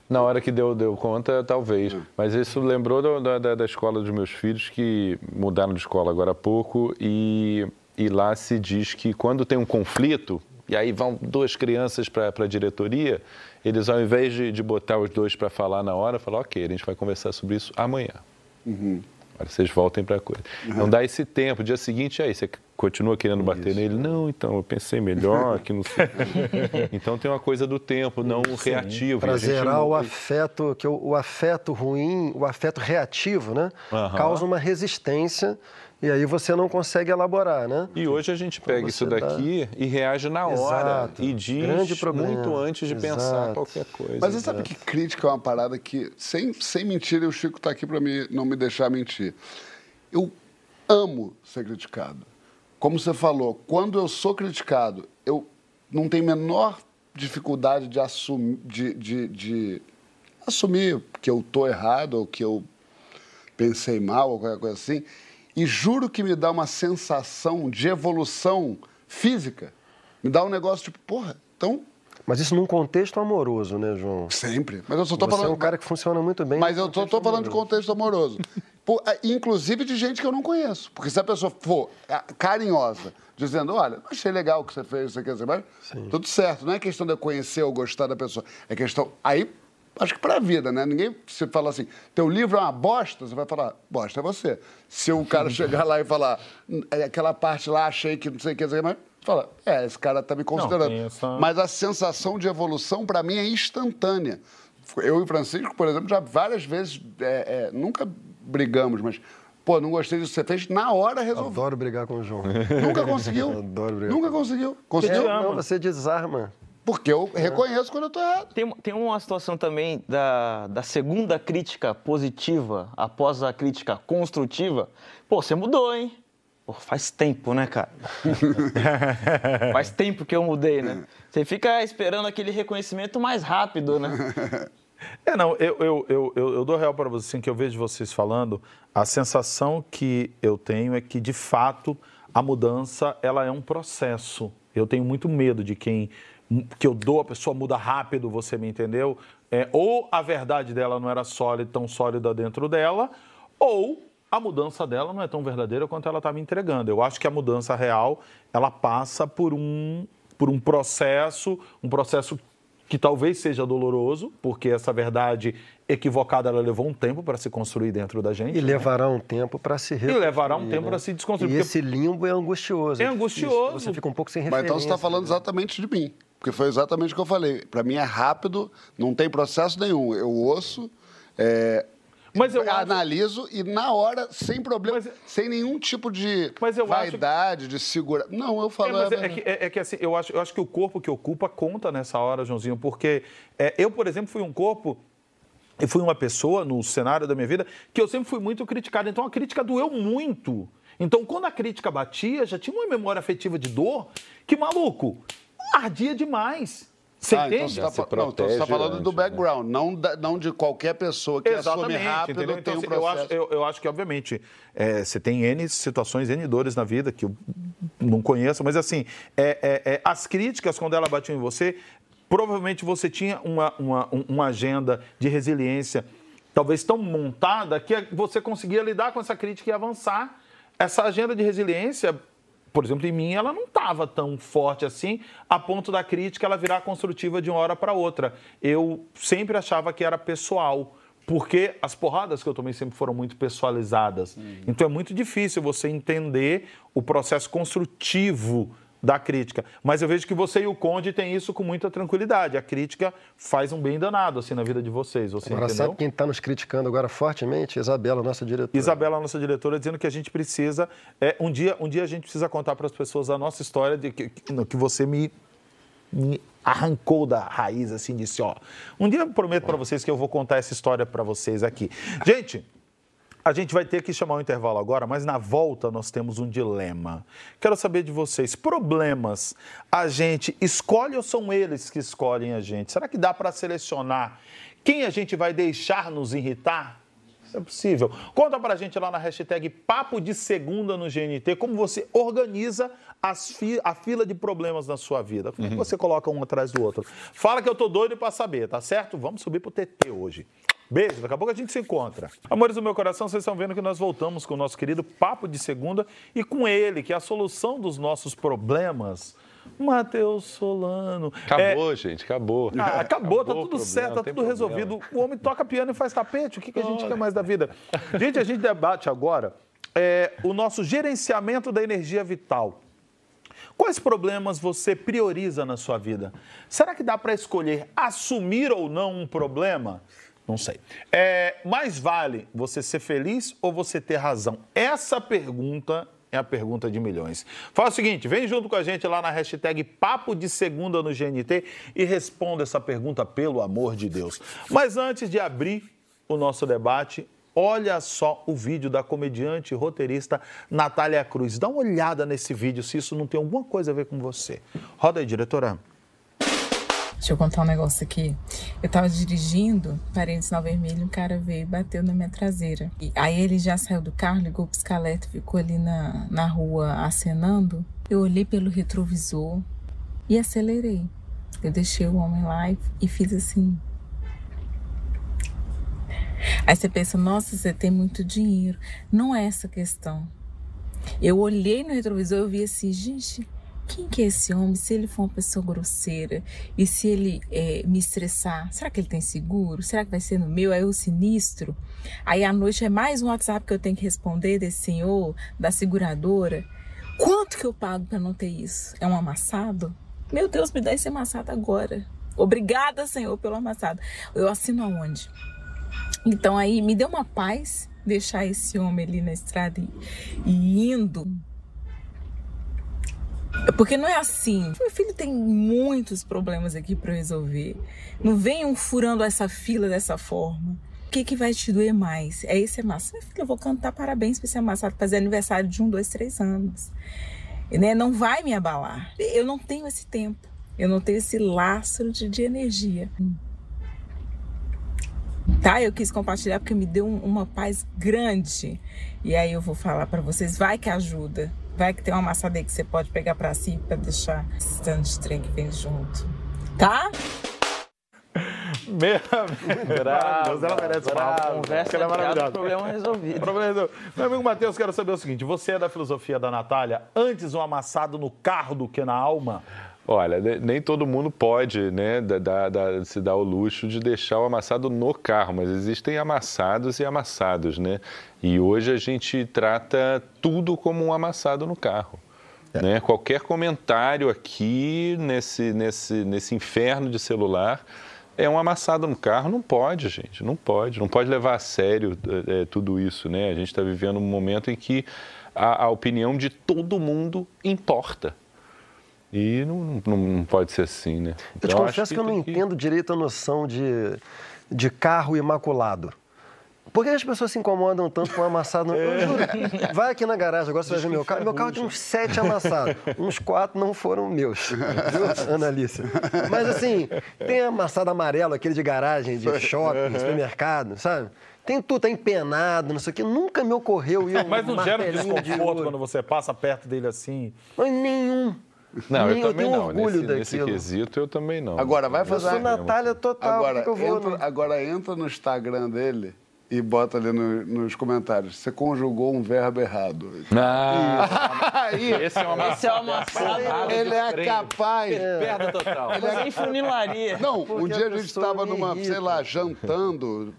Na hora que deu, deu conta, talvez. Hum. Mas isso lembrou do- da, da escola dos meus filhos, que mudaram de escola agora há pouco, e, e lá se diz que quando tem um conflito, e aí vão duas crianças para a diretoria, eles ao invés de, de botar os dois para falar na hora, falam, ok, a gente vai conversar sobre isso amanhã. Agora vocês voltem para a coisa. Não dá esse tempo. Dia seguinte, aí você continua querendo bater nele? Não, então eu pensei melhor, que não sei. então tem uma coisa do tempo, não reativo. Para E a gente zerar o não- afeto, que o, o afeto ruim, o afeto reativo, né? Causa uma resistência e aí você não consegue elaborar, né? E hoje a gente pega isso dá- daqui e reage na hora. Exato. E diz Grande problema. muito antes de pensar Exato. qualquer coisa. Mas você sabe que crítica é uma parada que, sem, sem mentira, e o Chico está aqui para me, não me deixar mentir. Eu amo ser criticado. Como você falou, quando eu sou criticado, eu não tenho menor dificuldade de assumir, de, de, de assumir que eu tô errado ou que eu pensei mal ou qualquer coisa assim. E juro que me dá uma sensação de evolução física. Me dá um negócio tipo, porra, então Mas isso num contexto amoroso, né, João? sempre. Mas eu só tô Você falando. é um cara que funciona muito bem. Mas eu contexto tô falando de amoroso. contexto amoroso. Pô, é, inclusive de gente que eu não conheço. Porque se a pessoa for ah, carinhosa, dizendo, olha, achei legal o que você fez, você quer dizer, mas tudo certo. Não é questão de eu conhecer ou gostar da pessoa. É questão. Aí, acho que pra vida, né? Ninguém se fala assim, teu livro é uma bosta, você vai falar, bosta é você. Se o cara chegar lá e falar, "Hum, é aquela parte lá, achei que não sei o que, não mas fala, é, esse cara tá me considerando. tem essa- Mas a sensação de evolução, para mim, é instantânea. Eu e o Francisco, por exemplo, já várias vezes, é, é, nunca brigamos, mas, pô, não gostei disso que você fez, na hora resolvi. Adoro brigar com o João. Nunca conseguiu. Adoro brigar. Nunca conseguiu. Conseguiu? Não, você desarma. Porque eu reconheço quando eu tô errado. Tem, tem uma situação também da, da segunda crítica positiva após a crítica construtiva. Pô, você mudou, hein? Pô, faz tempo, né, cara? faz tempo que eu mudei, né? Você fica esperando aquele reconhecimento mais rápido, né? É, não, eu, eu, eu, eu, eu dou real para vocês, assim, que eu vejo vocês falando, a sensação que eu tenho é que, de fato, a mudança, ela é um processo. Eu tenho muito medo de quem, que eu dou, a pessoa muda rápido, você me entendeu? É, ou a verdade dela não era sólida, tão sólida dentro dela, ou a mudança dela não é tão verdadeira quanto ela está me entregando. Eu acho que a mudança real, ela passa por um, por um processo, um processo que talvez seja doloroso, porque essa verdade equivocada ela levou um tempo para se construir dentro da gente. E né? levará um tempo para se E reconstruir. levará um tempo né? para se desconstruir. E porque- esse limbo é angustioso. É difícil. angustioso. Você fica um pouco sem Mas referência. então você está falando né? exatamente de mim. Porque foi exatamente o que eu falei. Para mim é rápido, não tem processo nenhum. Eu ouço, é, Mas eu acho- analiso e na hora, sem problema, Mas- sem nenhum tipo de Mas eu acho- vaidade, de segurança. Não, eu É, falo. mas é é, que, é- é que assim, eu acho, eu acho que o corpo que ocupa conta nessa hora, Joãozinho, porque é, eu, por exemplo, fui um corpo e fui uma pessoa no cenário da minha vida que eu sempre fui muito criticado. Então a crítica doeu muito. Então, quando a crítica batia, já tinha uma memória afetiva de dor que, maluco, ardia demais. Você Ah, então entende? você está não, então você tá falando do antes, né? background, não, da- não de qualquer pessoa que assume rápido entendeu? tem Então, um assim, processo. eu, acho, eu, eu acho que, obviamente, é, você tem N situações, N dores na vida que eu não conheço, mas assim, é, é, é, as críticas, quando ela batiam em você, provavelmente você tinha uma, uma, um- uma agenda de resiliência talvez tão montada que você conseguia lidar com essa crítica e avançar. Essa agenda de resiliência, por exemplo, em mim, ela não estava tão forte assim, a ponto da crítica ela virar construtiva de uma hora para outra. Eu sempre achava que era pessoal, porque as porradas que eu tomei sempre foram muito pessoalizadas. Então é muito difícil você entender o processo construtivo da crítica. Mas eu vejo que você e o Conde têm isso com muita tranquilidade. A crítica faz um bem danado assim na vida de vocês. Você Agora, entendeu? sabe quem está nos criticando agora fortemente? Isabela, nossa diretora. Isabela, nossa diretora, dizendo que a gente precisa. é, um, dia, um dia a gente precisa contar para as pessoas a nossa história de que, que, você me, me arrancou da raiz, assim, disse: ó. Um dia eu prometo para vocês que eu vou contar essa história para vocês aqui. Gente. A gente vai ter que chamar um intervalo agora, mas na volta nós temos um dilema. Quero saber de vocês: problemas a gente escolhe ou são eles que escolhem a gente? Será que dá para selecionar quem a gente vai deixar nos irritar? Isso é possível. Conta pra gente lá na hashtag Papo de Segunda no GNT como você organiza fi- a fila de problemas na sua vida. Como é que você coloca um atrás do outro? Fala que eu tô doido pra saber, tá certo? Vamos subir pro TT hoje. Beijo, daqui a pouco a gente se encontra. Amores do meu coração, vocês estão vendo que nós voltamos com o nosso querido Papo de Segunda e com ele, que é a solução dos nossos problemas, Matheus Solano. É, Acabou, gente, acabou. ah, acabou, tá o tudo problema, certo, tá tudo problema. resolvido. O homem toca piano e faz tapete. O que, que a gente quer mais da vida? Gente, a gente debate agora é, o nosso gerenciamento da energia vital. Quais problemas você prioriza na sua vida? Será que dá para escolher assumir ou não um problema? Não sei. É, mais vale você ser feliz ou você ter razão? Essa pergunta é a pergunta de milhões. Fala o seguinte, vem junto com a gente lá na hashtag Papo de Segunda no GNT e responda essa pergunta, pelo amor de Deus. Mas antes de abrir o nosso debate, olha só o vídeo da comediante e roteirista Natália Cruz. Dá uma olhada nesse vídeo se isso não tem alguma coisa a ver com você. Roda aí, diretora. Deixa eu contar um negócio aqui. Eu tava dirigindo, parei no sinal vermelho, um cara veio e bateu na minha traseira. E aí ele já saiu do carro, ligou o pisca-alerta, ficou ali na, na rua acenando. Eu olhei pelo retrovisor e acelerei. Eu deixei o homem lá e, e fiz assim. Aí você pensa, nossa, você tem muito dinheiro. Não é essa questão. Eu olhei no retrovisor e vi assim, gente, quem que é esse homem? Se ele for uma pessoa grosseira e se ele eh, me estressar, será que ele tem seguro? Será que vai ser no meu? É o sinistro? Aí à noite é mais um WhatsApp que eu tenho que responder desse senhor, da seguradora. Quanto que eu pago para não ter isso? É um amassado? Meu Deus, me dá esse amassado agora. Obrigada, Senhor, pelo amassado. Eu assino aonde? Então aí me deu uma paz deixar esse homem ali na estrada e, e indo. Porque não é assim. Meu filho tem muitos problemas aqui para resolver. Não venham furando essa fila dessa forma. O que, que vai te doer mais? É esse amassado? Meu filho, eu vou cantar parabéns para esse amassado, fazer aniversário de um, dois, três anos. Né? Não vai me abalar. Eu não tenho esse tempo. Eu não tenho esse lastro de, de energia. Tá? Eu quis compartilhar porque me deu um- uma paz grande. E aí eu vou falar para vocês, vai que ajuda. Vai que tem uma aí que você pode pegar para si para deixar esse tanto de trem que vem junto. Tá? Meu amigo, maravilhoso. ela merece uma brava. conversa. Conversa Ela é é maravilhosa. problema resolvido. Problema resolvido. Meu amigo Matheus, quero saber o seguinte: você é da filosofia da Natália? Antes um amassado no carro do que na alma? Olha, ne- nem todo mundo pode né, da- da- se dar o luxo de deixar o amassado no carro, mas existem amassados e amassados, né? E hoje a gente trata tudo como um amassado no carro. Né? Qualquer comentário aqui nesse, nesse, nesse inferno de celular é um amassado no carro. Não pode, gente, não pode. Não pode levar a sério eh, eh, tudo isso, né? A gente está vivendo um momento em que a, a opinião de todo mundo importa. E não, não, não pode ser assim, né? Eu te Então, confesso que eu não tem entendo direito a noção de, de carro imaculado. Por que as pessoas se incomodam tanto com amassado? Eu juro. Vai aqui na garagem, agora você vai ver meu carro. Meu carro tem uns sete amassados. Uns quatro não foram meus. Viu, Ana Alice? Mas assim, tem amassado amarelo, aquele de garagem, de shopping, supermercado, sabe? Tem tudo, tá empenado, não sei o quê. Nunca me ocorreu ir um Mas não gera um de desconforto ouro. quando você passa perto dele assim? Mas nenhum. Não, Nem eu também tenho não. orgulho Nesse, nesse daquilo. quesito, eu também não. Agora, vai Eu fazer... sou Natália total, Agora, que, eu vou? entra, no- agora entra no Instagram dele e bota ali no- nos comentários. Você conjugou um verbo errado. Ah, Aí, esse é uma Esse é o amassado. ele é capaz. Perda total. Ele é Sem funilaria. Não, um Porque dia a a gente estava me numa, irrita. sei lá, jantando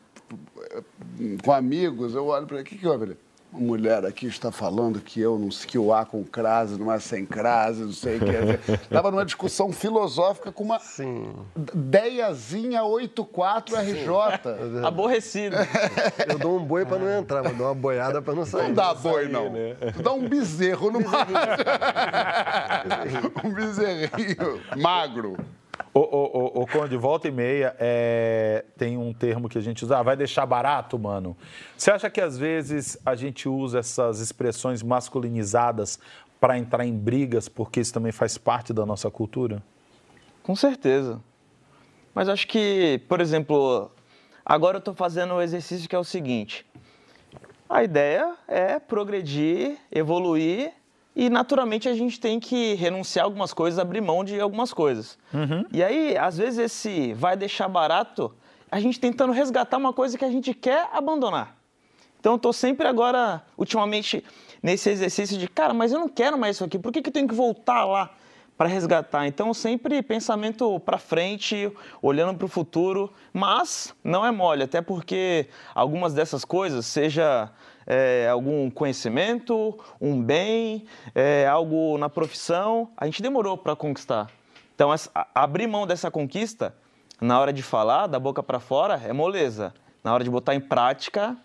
com amigos. Eu olho para ele, o que, que houve? Ele, uma mulher aqui está falando que eu não sei que o A com crase não é sem crase, não sei o que. Estava numa discussão filosófica com uma Sim. Deiazinha 84 RJ. Aborrecido. Eu dou um boi pra não entrar, mas dou uma boiada pra não sair. Não dá boi, não. Tu dá um bezerro no um bezerrinho magro. Ô, ô, ô, Conde, volta e meia, é, tem um termo que a gente usa, ah, vai deixar barato, mano. Você acha que às vezes a gente usa essas expressões masculinizadas para entrar em brigas, porque isso também faz parte da nossa cultura? Com certeza. Mas acho que, por exemplo, agora eu estou fazendo o exercício que é o seguinte: a ideia é progredir, evoluir e naturalmente a gente tem que renunciar a algumas coisas, abrir mão de algumas coisas. E aí, às vezes, esse vai deixar barato, a gente tentando resgatar uma coisa que a gente quer abandonar. Então, eu estou sempre agora, ultimamente, nesse exercício de, cara, mas eu não quero mais isso aqui, por que, que eu tenho que voltar lá para resgatar? Então, sempre pensamento para frente, olhando para o futuro, mas não é mole, até porque algumas dessas coisas, seja é, algum conhecimento, um bem, é, algo na profissão, a gente demorou para conquistar. Então, essa- abrir mão dessa conquista, na hora de falar, da boca para fora, é moleza. Na hora de botar em prática,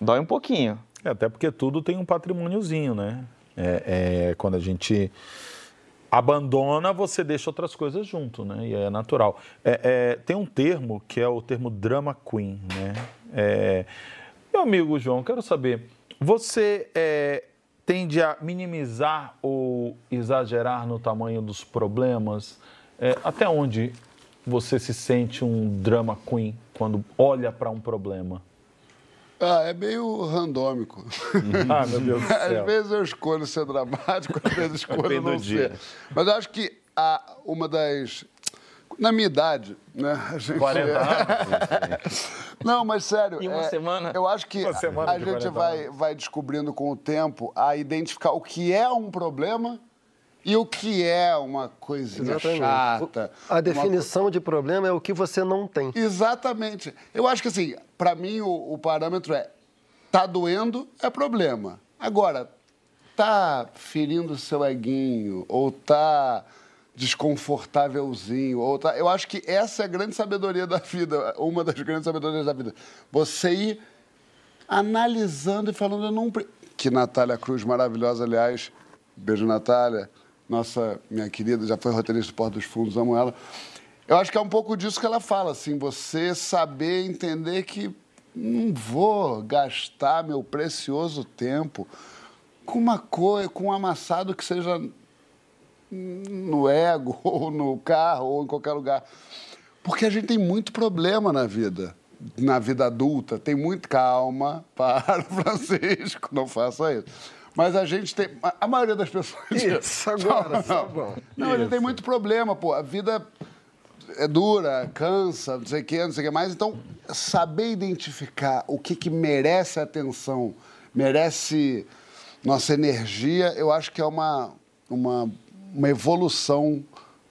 dói um pouquinho. É, até porque tudo tem um patrimôniozinho, né? É, é, quando a gente abandona, você deixa outras coisas junto, né? E é natural. É, é, tem um termo que é o termo drama queen, né? Meu amigo João, quero saber, você é, tende a minimizar ou exagerar no tamanho dos problemas? É, até onde você se sente um drama queen quando olha para um problema? Ah, é meio randômico. Ah, meu Deus do céu. Às vezes eu escolho ser dramático, às vezes escolho não ser. Mas eu acho que a, uma das. Na minha idade, né? A gente, 40 anos. Não, mas sério. Em uma é, semana? Eu acho que Uma a gente 40 vai, vai descobrindo com o tempo a identificar o que é um problema e o que é uma coisinha Exatamente. chata. A uma definição de problema é o que você não tem. Exatamente. Eu acho que assim, para mim o, o parâmetro é tá doendo é problema. Agora, tá ferindo o seu eguinho ou tá desconfortávelzinho ou tá, eu acho que essa é a grande sabedoria da vida, uma das grandes sabedorias da vida. Você ir analisando e falando eu não que Natália Cruz maravilhosa, aliás, beijo Natália, nossa minha querida, já foi roteirista do Porto dos Fundos, amo ela. Eu acho que é um pouco disso que ela fala, assim, você saber entender que não vou gastar meu precioso tempo com uma coisa, com um amassado que seja no ego, ou no carro, ou em qualquer lugar. Porque a gente tem muito problema na vida, na vida adulta. Tem muito. Calma, para, Francisco, não faça isso. Mas a gente tem. a- maioria das pessoas. Isso, agora, Não, só não. Não, a gente tem muito problema, pô. A vida é dura, cansa, não sei o quê, não sei o que mais. Então, saber identificar o que, que merece atenção, merece nossa energia, eu acho que é uma, uma, uma evolução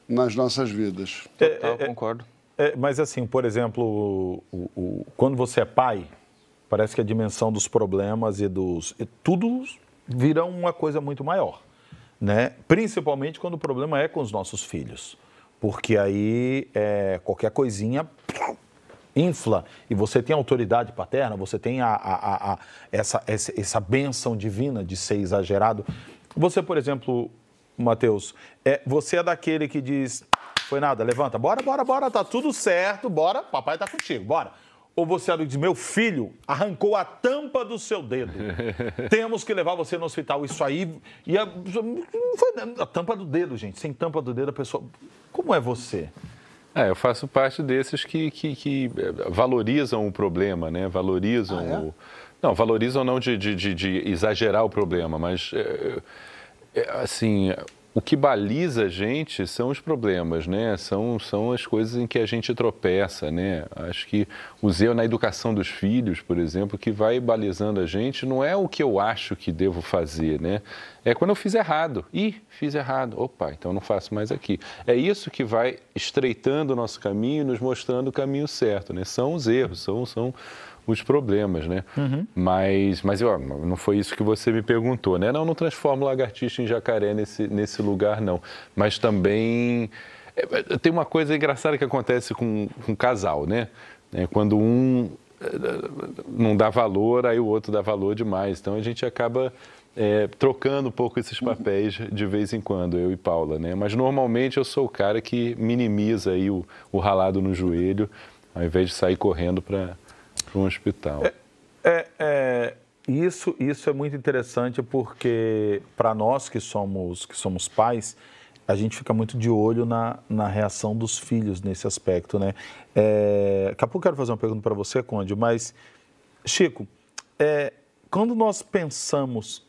nas nossas vidas. Total, concordo. É, mas assim, por exemplo, o- o- quando você é pai, parece que a dimensão dos problemas e dos. e tudo vira uma coisa muito maior. Né? Principalmente quando o problema é com os nossos filhos. Porque aí é, qualquer coisinha infla e você tem autoridade paterna, você tem a, a- a- a- essa, essa, essa benção divina de ser exagerado. Você, por exemplo, Matheus, é, você é daquele que diz, foi nada, levanta, bora, bora, bora, tá tudo certo, bora, papai tá contigo, bora. Ou você é do que diz, meu filho arrancou a tampa do seu dedo. Temos que levar você no hospital. Isso aí. E a, foi a tampa do dedo, gente. Sem tampa do dedo, a pessoa. Como é você? É, eu faço parte desses que, que, que, eh, valorizam o problema, né? Valorizam Ah, é? o. Não, valorizam não de, de, de- de exagerar o problema, mas eh, assim, o que baliza a gente são os problemas, né? São, são as coisas em que a gente tropeça, né? Acho que o erros na educação dos filhos, por exemplo, que vai balizando a gente, não é o que eu acho que devo fazer, né? É quando eu fiz errado. Ih, fiz errado. Opa, então não faço mais aqui. É isso que vai estreitando o nosso caminho e nos mostrando o caminho certo, né? São os erros, são, são os problemas, né? Mas, mas ó, não foi isso que você me perguntou, né? Não, não transformo lagartixa em jacaré nesse, nesse lugar, não. Mas também é, é, tem uma coisa engraçada que acontece com um casal, né? É, quando um é, não dá valor, aí o outro dá valor demais. Então a gente acaba é, trocando um pouco esses papéis de vez em quando, eu e Paula, né? Mas normalmente eu sou o cara que minimiza aí o, o ralado no joelho, ao invés de sair correndo para um hospital. É, é, isso, isso é muito interessante porque para nós que somos, que somos pais, a gente fica muito de olho na, na reação dos filhos nesse aspecto, né? É, daqui a pouco eu quero fazer uma pergunta para você, Conde, mas, Chico, é, quando nós pensamos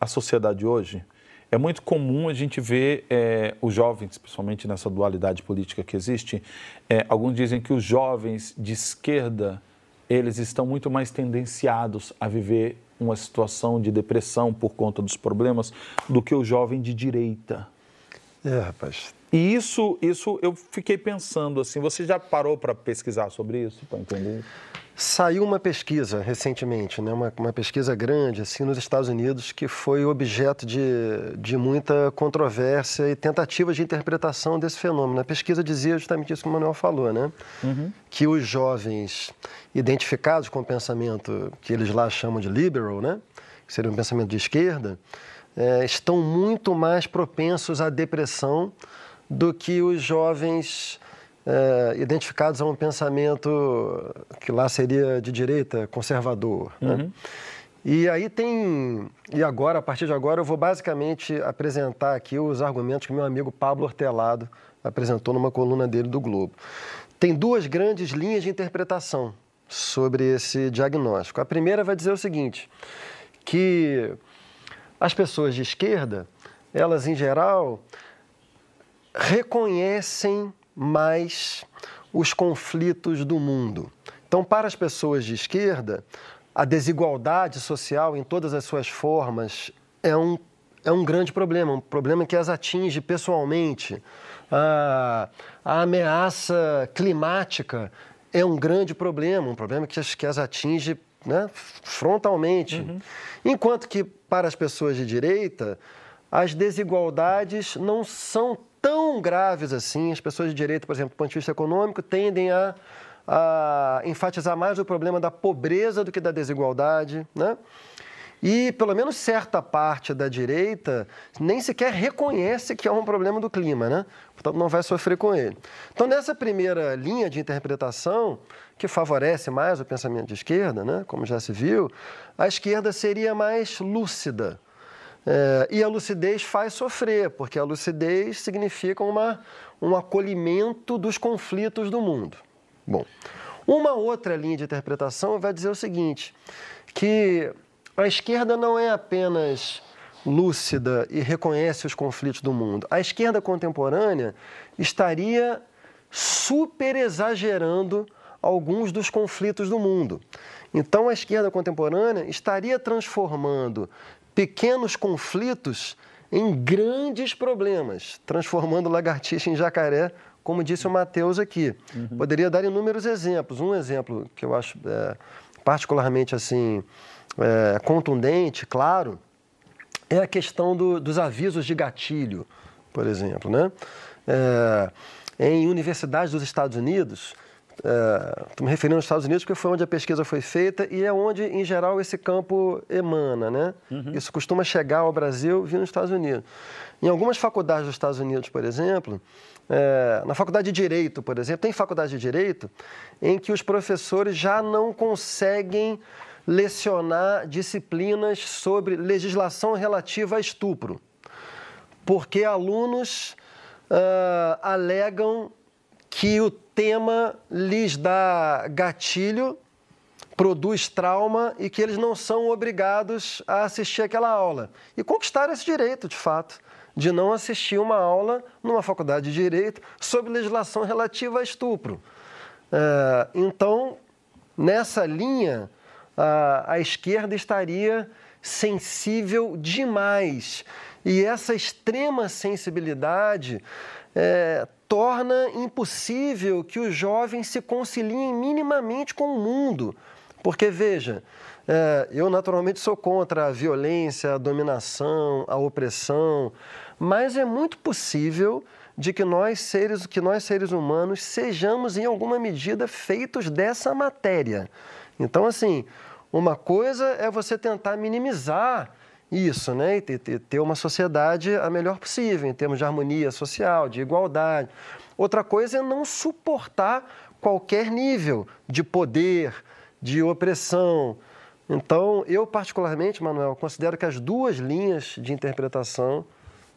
a sociedade hoje, é muito comum a gente ver é, os jovens, principalmente nessa dualidade política que existe, é, alguns dizem que os jovens de esquerda, eles estão muito mais tendenciados a viver uma situação de depressão por conta dos problemas do que o jovem de direita. É, rapaz. E isso, isso eu fiquei pensando assim, você já parou para pesquisar sobre isso, para entender? Saiu uma pesquisa recentemente, né? uma, uma pesquisa grande assim nos Estados Unidos que foi objeto de, de muita controvérsia e tentativa de interpretação desse fenômeno. A pesquisa dizia justamente isso que o Manuel falou, né? que os jovens identificados com o pensamento que eles lá chamam de liberal, né? que seria um pensamento de esquerda, eh, estão muito mais propensos à depressão do que os jovens eh, identificados a um pensamento que lá seria de direita, conservador. né? E aí tem. E agora, a partir de agora, eu vou basicamente apresentar aqui os argumentos que meu amigo Pablo Hortelado apresentou numa coluna dele do Globo. Tem duas grandes linhas de interpretação sobre esse diagnóstico. A primeira vai dizer o seguinte: que as pessoas de esquerda, elas em geral reconhecem mais os conflitos do mundo. Então, para as pessoas de esquerda, a desigualdade social em todas as suas formas é um, é um grande problema, um problema que as atinge pessoalmente. A, a ameaça climática é um grande problema, um problema que as, que as atinge né, frontalmente. Enquanto que, para as pessoas de direita, as desigualdades não são tão graves assim. As pessoas de direita, por exemplo, do ponto de vista econômico, tendem a, a enfatizar mais o problema da pobreza do que da desigualdade, né? E pelo menos certa parte da direita nem sequer reconhece que é um problema do clima, né? Portanto, não vai sofrer com ele. Então, nessa primeira linha de interpretação, que favorece mais o pensamento de esquerda, né? como já se viu, a esquerda seria mais lúcida. É, e a lucidez faz sofrer, porque a lucidez significa uma, um acolhimento dos conflitos do mundo. Bom, uma outra linha de interpretação vai dizer o seguinte, que a esquerda não é apenas lúcida e reconhece os conflitos do mundo. A esquerda contemporânea estaria super exagerando alguns dos conflitos do mundo. Então, a esquerda contemporânea estaria transformando pequenos conflitos em grandes problemas, transformando lagartixa em jacaré, como disse o Matheus aqui. Poderia dar inúmeros exemplos. Um exemplo que eu acho é, particularmente assim é, contundente, claro, é a questão do- dos avisos de gatilho, por exemplo. Né? É, em universidades dos Estados Unidos, estou me referindo aos Estados Unidos porque foi onde a pesquisa foi feita e é onde, em geral, esse campo emana. Né? Isso costuma chegar ao Brasil vindo dos Estados Unidos. Em algumas faculdades dos Estados Unidos, por exemplo, é, na faculdade de Direito, por exemplo, tem faculdade de Direito em que os professores já não conseguem lecionar disciplinas sobre legislação relativa a estupro, porque alunos ah, alegam que o tema lhes dá gatilho, produz trauma e que eles não são obrigados a assistir aquela aula. E conquistaram esse direito, de fato, de não assistir uma aula numa faculdade de direito sobre legislação relativa a estupro. É, então, nessa linha, a, esquerda estaria sensível demais. E essa extrema sensibilidade é, torna impossível que os jovens se conciliem minimamente com o mundo, Porque, veja, é, eu naturalmente sou contra a violência, a dominação, a opressão, mas é muito possível de que nós seres, que nós seres humanos sejamos em alguma medida feitos dessa matéria. Então, assim, uma coisa é você tentar minimizar isso, né? E ter, uma sociedade a melhor possível, em termos de harmonia social, de igualdade. Outra coisa é não suportar qualquer nível de poder, de opressão. Então, eu particularmente, Manuel, considero que as duas linhas de interpretação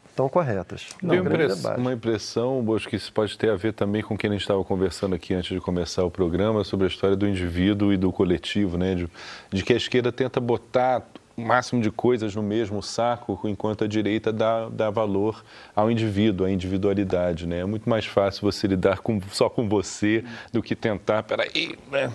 estão corretas. Uma, impress uma impressão, Bosco, que isso pode ter a ver também com quem a gente estava conversando aqui antes de começar o programa, sobre a história do indivíduo e do coletivo, né? de, de que a esquerda tenta botar o máximo de coisas no mesmo saco, enquanto a direita dá, dá valor ao indivíduo, à individualidade. Né? É muito mais fácil você lidar com, só com você do que tentar, peraí, né?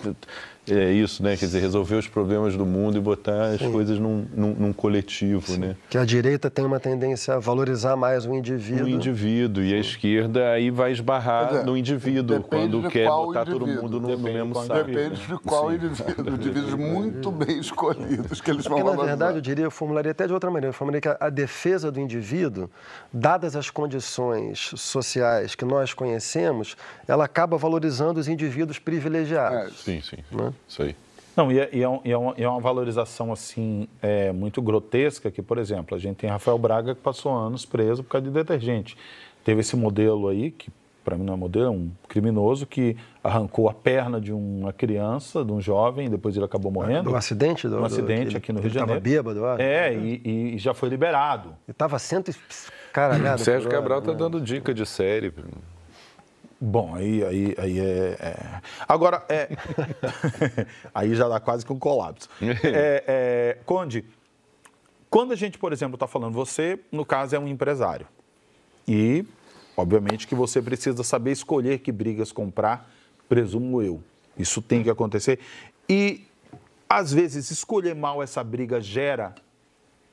É isso, né? Quer dizer, resolver os problemas do mundo e botar as Sim. coisas num, num, num coletivo, Sim. né? Que a direita tem uma tendência a valorizar mais o indivíduo. O indivíduo. E a esquerda aí vai esbarrar é, no indivíduo, quando quer botar indivíduo. todo mundo no, no mesmo saco. Depende de qual Sim. indivíduo. Indivíduos muito bem escolhidos que eles vão Porque, na verdade, eu diria, eu formularia até de outra maneira. Eu formularia que a defesa do indivíduo, dadas as condições sociais que nós conhecemos, ela acaba valorizando os indivíduos privilegiados. É. Sim, sim. Né? Isso aí. Não, e é, e é, um, e é, uma, e é uma valorização assim é, muito grotesca que, por exemplo, a gente tem Rafael Braga que passou anos preso por causa de detergente. Teve esse modelo aí, que para mim não é modelo, é um criminoso que arrancou a perna de uma criança, de um jovem, depois ele acabou morrendo. Do acidente? Do, um acidente do, aqui no Rio de Janeiro. Estava bêbado, acho. É, e, e, já foi liberado. E estava cento caralhado. Sérgio Cabral está dando dica de série. Bom, aí, aí, aí é, é... Agora, é... aí já dá quase que um colapso. É, é... Conde, quando a gente, por exemplo, está falando, você, no caso, é um empresário. E, obviamente, que você precisa saber escolher que brigas comprar, presumo eu. Isso tem que acontecer. E, às vezes, escolher mal essa briga gera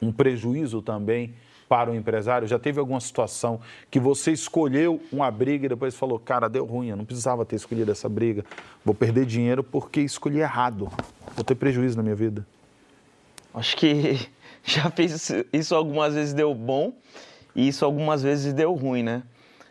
um prejuízo também para o empresário? Já teve alguma situação que você escolheu uma briga e depois falou, cara, deu ruim, eu não precisava ter escolhido essa briga, vou perder dinheiro porque escolhi errado, vou ter prejuízo na minha vida? Acho que já fiz isso algumas vezes deu bom e isso algumas vezes deu ruim, né?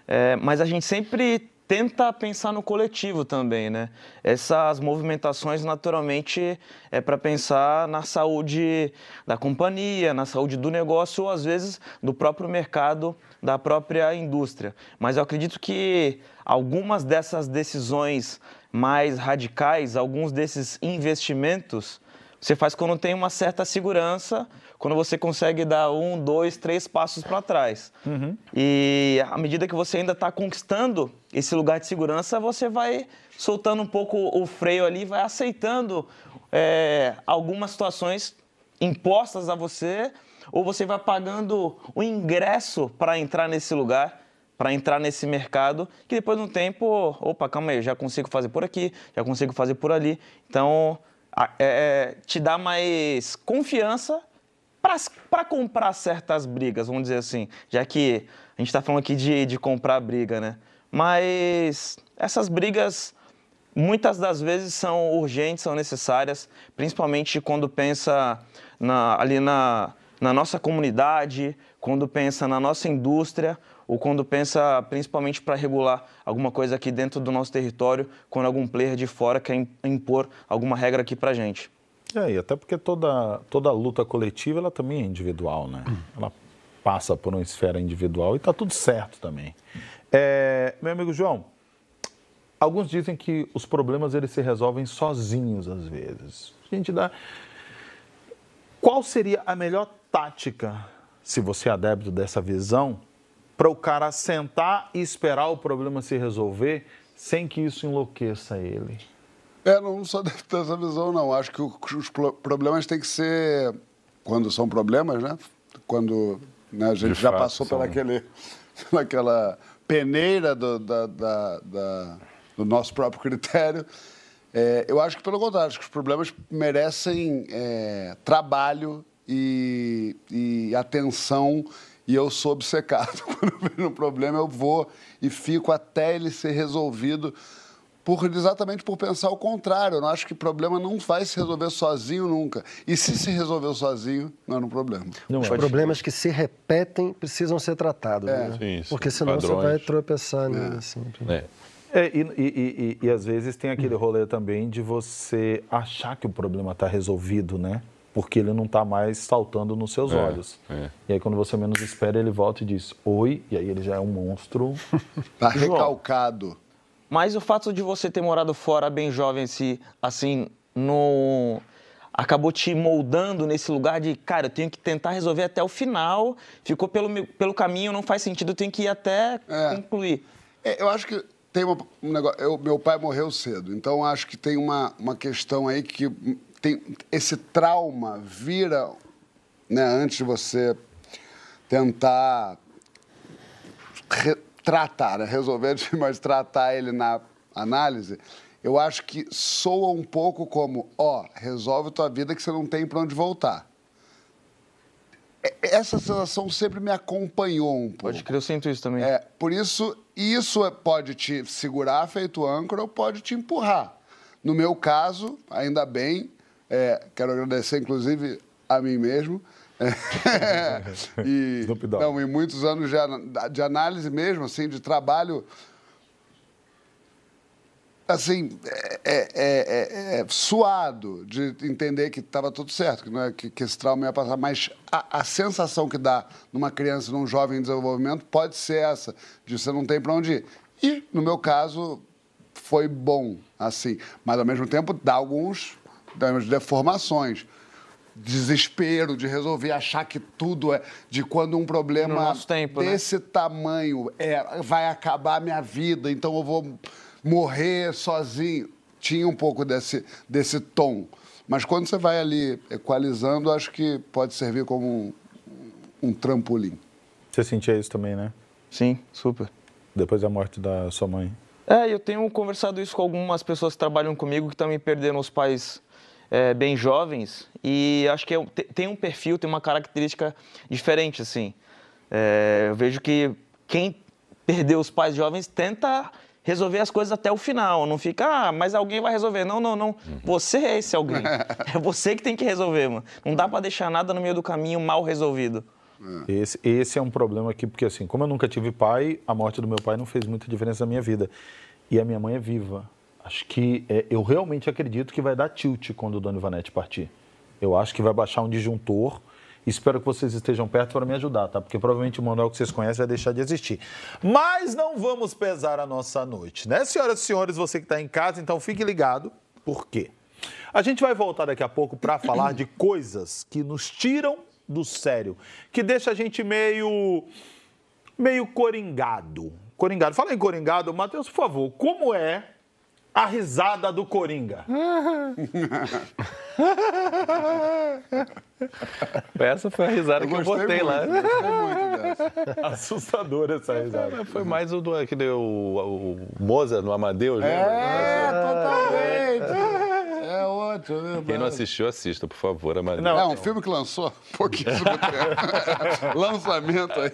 É, mas a gente sempre tenta pensar no coletivo também, né? Essas movimentações, naturalmente, é para pensar na saúde da companhia, na saúde do negócio, ou às vezes do próprio mercado, da própria indústria. Mas eu acredito que algumas dessas decisões mais radicais, alguns desses investimentos, você faz quando tem uma certa segurança quando você consegue dar um, dois, três passos para trás. Uhum. E à medida que você ainda está conquistando esse lugar de segurança, você vai soltando um pouco o freio ali, vai aceitando é, algumas situações impostas a você, ou você vai pagando o ingresso para entrar nesse lugar para entrar nesse mercado, que depois de um tempo, opa, calma aí, já consigo fazer por aqui, já consigo fazer por ali. Então, é, te dá mais confiança para comprar certas brigas, vamos dizer assim, já que a gente está falando aqui de, de comprar briga, né? Mas essas brigas muitas das vezes são urgentes, são necessárias, principalmente quando pensa na, ali na, na nossa comunidade, quando pensa na nossa indústria, ou quando pensa principalmente para regular alguma coisa aqui dentro do nosso território, quando algum player de fora quer impor alguma regra aqui para gente. É, e até porque toda, toda luta coletiva ela também é individual, né? Ela passa por uma esfera individual e está tudo certo também. É, meu amigo João, alguns dizem que os problemas eles se resolvem sozinhos às vezes. A gente dá. Qual seria a melhor tática, se você é adepto dessa visão, para o cara sentar e esperar o problema se resolver sem que isso enlouqueça ele? É, não sou dessa visão, não. Acho que os problemas têm que ser, quando são problemas, né? Quando né, a gente De já fato, passou são... pelaquele, pelaquela peneira do, da, da, da, do nosso próprio critério. É, eu acho que, pelo contrário, acho que os problemas merecem é, trabalho e, e atenção e eu sou obcecado. Quando eu vejo um problema, eu vou e fico até ele ser resolvido por exatamente por pensar o contrário. Eu não acho que problema não vai se resolver sozinho nunca. E se se resolveu sozinho, não era um problema. Os problemas que se repetem precisam ser tratados, É. né? Sim, sim. Porque senão você Padrões. vai tropeçar nele sempre. É. É, e, e- e- e- e às vezes tem aquele rolê também de você achar que o problema está resolvido, né? Porque ele não está mais saltando nos seus É, olhos. é. E aí quando você menos espera, ele volta e diz oi, e aí ele já é um monstro. Tá João. recalcado. Mas o fato de você ter morado fora bem jovem, se, assim, no... acabou te moldando nesse lugar de, cara, eu tenho que tentar resolver até o final, ficou pelo, pelo caminho, não faz sentido, eu tenho que ir até É. concluir. É, eu acho que tem uma- um negócio. eu- meu pai morreu cedo, então acho que tem uma, uma questão aí que tem esse trauma vira, né, antes de você tentar re- tratar, né, resolver, mas tratar ele na análise. Eu acho que soa um pouco como, ó, resolve tua vida que você não tem para onde voltar. É- Essa sensação sempre me acompanhou um pouco. Pode crer, eu sinto isso também. É, por isso, isso é- pode te segurar feito âncora ou pode te empurrar. No meu caso, ainda bem, é, quero agradecer inclusive a mim mesmo. É, e, não, e muitos anos de, de análise mesmo, assim, de trabalho. Assim, é, é- é- é suado de entender que estava tudo certo, que, não é, que, que esse trauma ia passar, mas a, a sensação que dá numa criança, num jovem em desenvolvimento, pode ser essa, de você não tem para onde ir. E, no meu caso, foi bom, assim, mas ao mesmo tempo dá alguns deformações. Desespero de resolver, achar que tudo é. de quando um problema No nosso tempo, né? desse tamanho é, vai acabar a minha vida, então eu vou morrer sozinho. Tinha um pouco desse, desse tom. Mas quando você vai ali equalizando, acho que pode servir como um, um trampolim. Você sentia isso também, né? Sim, super. Depois da morte da sua mãe. É, eu tenho conversado isso com algumas pessoas que trabalham comigo que também perderam os pais é, bem jovens e acho que é te- tem um perfil, tem uma característica diferente, assim. É, eu vejo que quem perdeu os pais jovens tenta resolver as coisas até o final, não fica, ah, mas alguém vai resolver. Não, não, não. Você é esse alguém. É você que tem que resolver, mano. Não dá pra deixar nada no meio do caminho mal resolvido. Esse, esse é um problema aqui, porque assim, como eu nunca tive pai, a morte do meu pai não fez muita diferença na minha vida. E a minha mãe é viva. Acho que é, eu realmente acredito que vai dar tilt quando o Dona Ivanete partir. Eu acho que vai baixar um disjuntor. Espero que vocês estejam perto para me ajudar, tá? Porque provavelmente o Manuel que vocês conhecem vai deixar de existir. Mas não vamos pesar a nossa noite, né, senhoras e senhores? Você que está em casa, então fique ligado. Por quê? A gente vai voltar daqui a pouco para falar de coisas que nos tiram do sério, que deixa a gente meio meio coringado. Coringado. Fala em coringado, Matheus, por favor, como é a risada do Coringa? Essa foi a risada Eu que eu gostei botei lá. muito, gostei muito dessa. Assustadora essa risada. Foi mais o do aquele, o, o Mozart no Amadeus, né? É, totalmente. É outro, né? Quem não assistiu, assista, por favor, Amadeus. Não, É um filme que lançou há pouquíssimo tempo. Lançamento aí.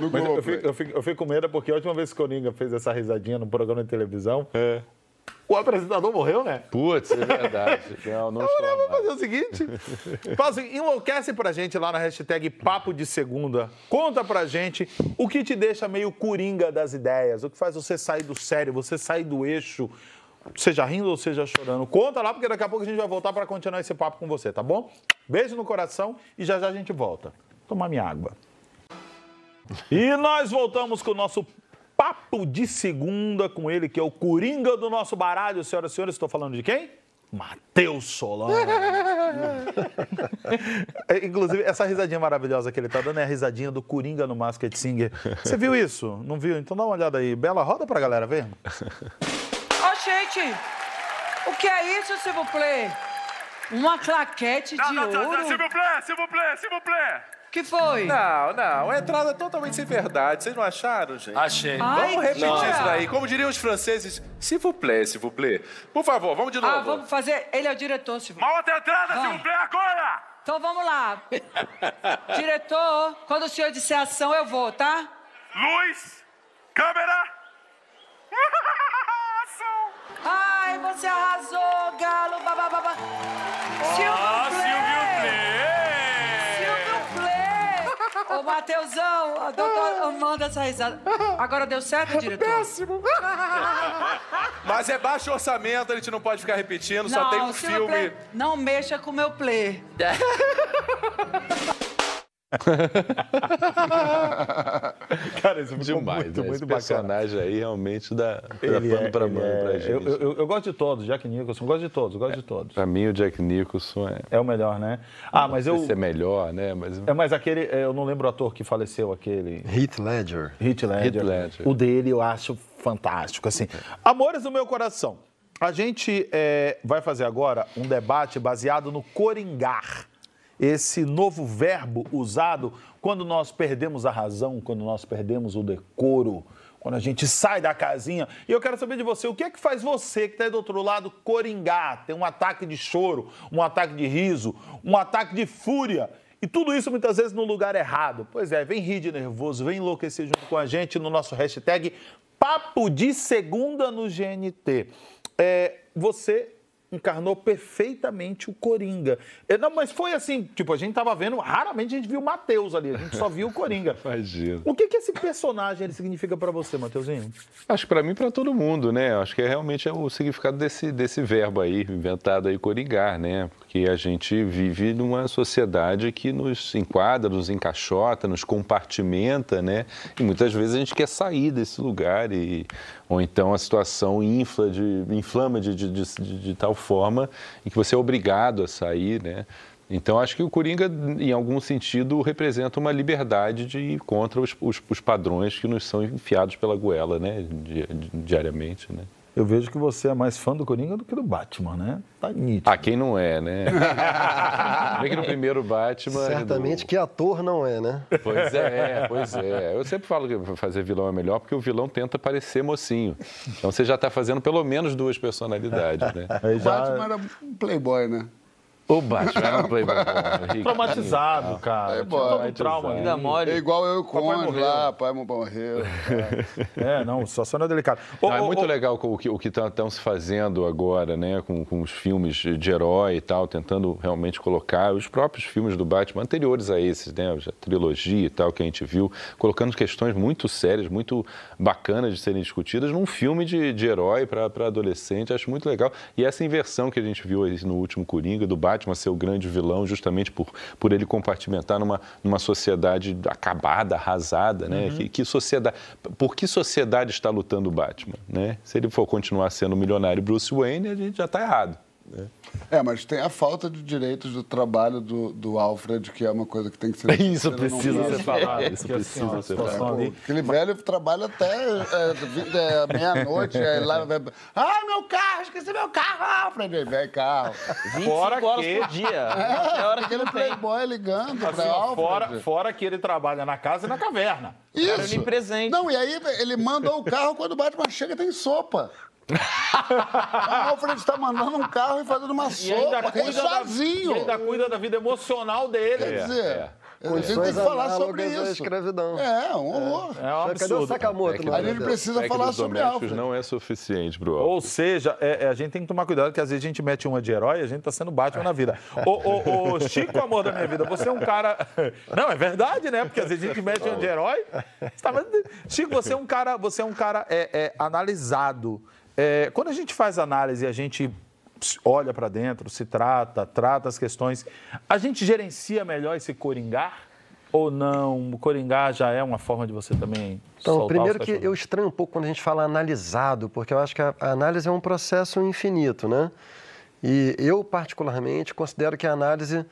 No, no Mas eu fico, eu, fico, eu fico com medo porque a última vez que o Coringa fez essa risadinha no programa de televisão, É. o apresentador morreu, né? Putz, é verdade. Não, não estou Vamos fazer o seguinte. Faz enlouquece pra gente lá na hashtag Papo de Segunda. Conta pra gente o que te deixa meio coringa das ideias, o que faz você sair do sério, você sair do eixo, seja rindo ou seja chorando. Conta lá, porque daqui a pouco a gente vai voltar pra continuar esse papo com você, tá bom? Beijo no coração e já já a gente volta. Tomar minha água. E nós voltamos com o nosso Papo de Segunda com ele, que é o Coringa do nosso baralho. Senhoras e senhores, estou falando de quem? Matheus Solano. É, Inclusive, essa risadinha maravilhosa que ele tá dando é a risadinha do Coringa no Masked Singer. Você viu isso? Não viu? Então dá uma olhada aí. Bela, roda pra galera ver. Gente, o que é isso, s'il vous plaît? Uma claquete de ouro? S'il vous plaît, s'il vous plaît, s'il vous plaît. que foi? Não, não, é entrada totalmente sem verdade. Vocês não acharam, gente? Achei. Ai, Vamos repetir cara. isso daí. Como diriam os franceses, s'il vous plaît, s'il vous plaît. Por favor, vamos de novo. Ah, vamos fazer. Ele é o diretor, s'il vous Uma outra entrada, s'il vous plaît, agora. Então vamos lá. Diretor, quando o senhor disser ação, eu vou, tá? Luz, câmera. Ação. Ai, você arrasou, galo. Babababa. Ó, Silvio Silvio Play. Ô, Mateusão, a doutora manda essa risada. Agora deu certo, diretor? Péssimo. Mas é baixo orçamento, a gente não pode ficar repetindo, só tem um filme. Play, não mexa com o meu play. Cara, isso ficou Demais, muito, né? muito Esse bacana. personagem aí realmente dá, pano é- pra mano é- pra gente. Eu, eu- eu gosto de todos, Jack Nicholson, gosto de todos, gosto de todos. Pra mim, o Jack Nicholson é. É o melhor, né? Ah, mas eu. sei se é melhor, né? Mas É, mas aquele, é, eu não lembro o ator que faleceu, aquele. Heath Ledger. Heath Ledger. Heath Ledger. O dele eu acho fantástico, assim. Amores do meu coração, a gente é, vai fazer agora um debate baseado no coringar. Esse novo verbo usado quando nós perdemos a razão, quando nós perdemos o decoro, quando a gente sai da casinha. E eu quero saber de você, o que é que faz você que está aí do outro lado coringar, ter um ataque de choro, um ataque de riso, um ataque de fúria? E tudo isso muitas vezes no lugar errado. Pois é, vem rir de nervoso, vem enlouquecer junto com a gente no nosso hashtag Papo de Segunda no GNT. É, você encarnou perfeitamente o Coringa. Não, mas foi assim, tipo, a gente tava vendo, raramente a gente viu o Matheus ali, a gente só viu o Coringa. Imagina. O que que esse personagem ele significa pra você, Matheusinho? Acho que para mim, para todo mundo, né? Acho que é realmente é o significado desse, desse verbo aí, inventado aí, coringar, né? Porque a gente vive numa sociedade que nos enquadra, nos encaixota, nos compartimenta, né? E muitas vezes a gente quer sair desse lugar e ou então a situação infla de, inflama de, de, de, de tal forma em que você é obrigado a sair, né? Então, acho que o Coringa, em algum sentido, representa uma liberdade de ir contra os, os, os padrões que nos são enfiados pela goela, né, di- di- diariamente, né. Eu vejo que você é mais fã do Coringa do que do Batman, né? Tá nítido. Ah, quem não é, né? Bem que no primeiro Batman... Certamente que ator não é, né? Pois é, pois é. Eu sempre falo que fazer vilão é melhor porque o vilão tenta parecer mocinho. Então você já está fazendo pelo menos duas personalidades, né? O Batman era um playboy, né? O Batman era um playboy bom, rico. Traumatizado, cara. Todo um trauma ali. Vida mole. É igual eu e o lá, pai morreu. É, não, a situação é delicada. Não, é muito legal o que o que estão se fazendo agora, né, com, com os filmes de herói e tal, tentando realmente colocar os próprios filmes do Batman anteriores a esses, né, a trilogia e tal que a gente viu, colocando questões muito sérias, muito bacanas de serem discutidas num filme de, de herói para adolescente. Acho muito legal. E essa inversão que a gente viu aí no último Coringa do Batman ser o grande vilão, justamente por, por ele compartimentar numa, numa sociedade acabada, arrasada, né? Que, que sociedade, por que sociedade está lutando o Batman, né? Se ele for continuar sendo o milionário Bruce Wayne, a gente já está errado. Né? É, mas tem a falta de direitos do trabalho do, do Alfred, que é uma coisa que tem que ser. Isso precisa ser falado. É, Isso que assim, precisa ser falado. Aquele velho trabalha até é, é, meia-noite, aí lá vai. Ah, meu carro, esqueci meu carro, Alfred. Aí, Velho carro. 25 Fora horas que- por dia. É hora que Aquele tem. playboy ligando assim, pra Alfred. fora, fora que ele trabalha na casa e na caverna. Era Isso. onipresente. Não, e aí ele mandou o carro, quando o Batman chega tem sopa. O Alfred está mandando um carro e fazendo uma E ainda sopa. cuida, É da, sozinho. e ainda cuida da vida emocional dele. Quer dizer, a gente tem que falar sobre isso. escravidão. É, um horror. É um Cadê o absurdo. Sakamoto? no A gente precisa falar sobre Alfred. não é suficiente, Bru. Ou seja, é- é, a gente tem que tomar cuidado, que às vezes a gente mete uma de herói e a gente tá sendo Batman na vida. Ô, ô, ô, Chico, amor da minha vida, você é um cara. Não, é verdade, né? Porque às vezes a gente mete uma de herói. Você tá? Chico, você é um cara, você é um cara é, é, analisado. É, quando a gente faz análise, a gente olha para dentro, se trata, trata as questões. A gente gerencia melhor esse coringar? Ou não? O coringar já é uma forma de você também Então, primeiro que eu estranho um pouco quando a gente fala analisado, porque eu acho que a, a análise é um processo infinito, né? E eu, particularmente, considero que a análise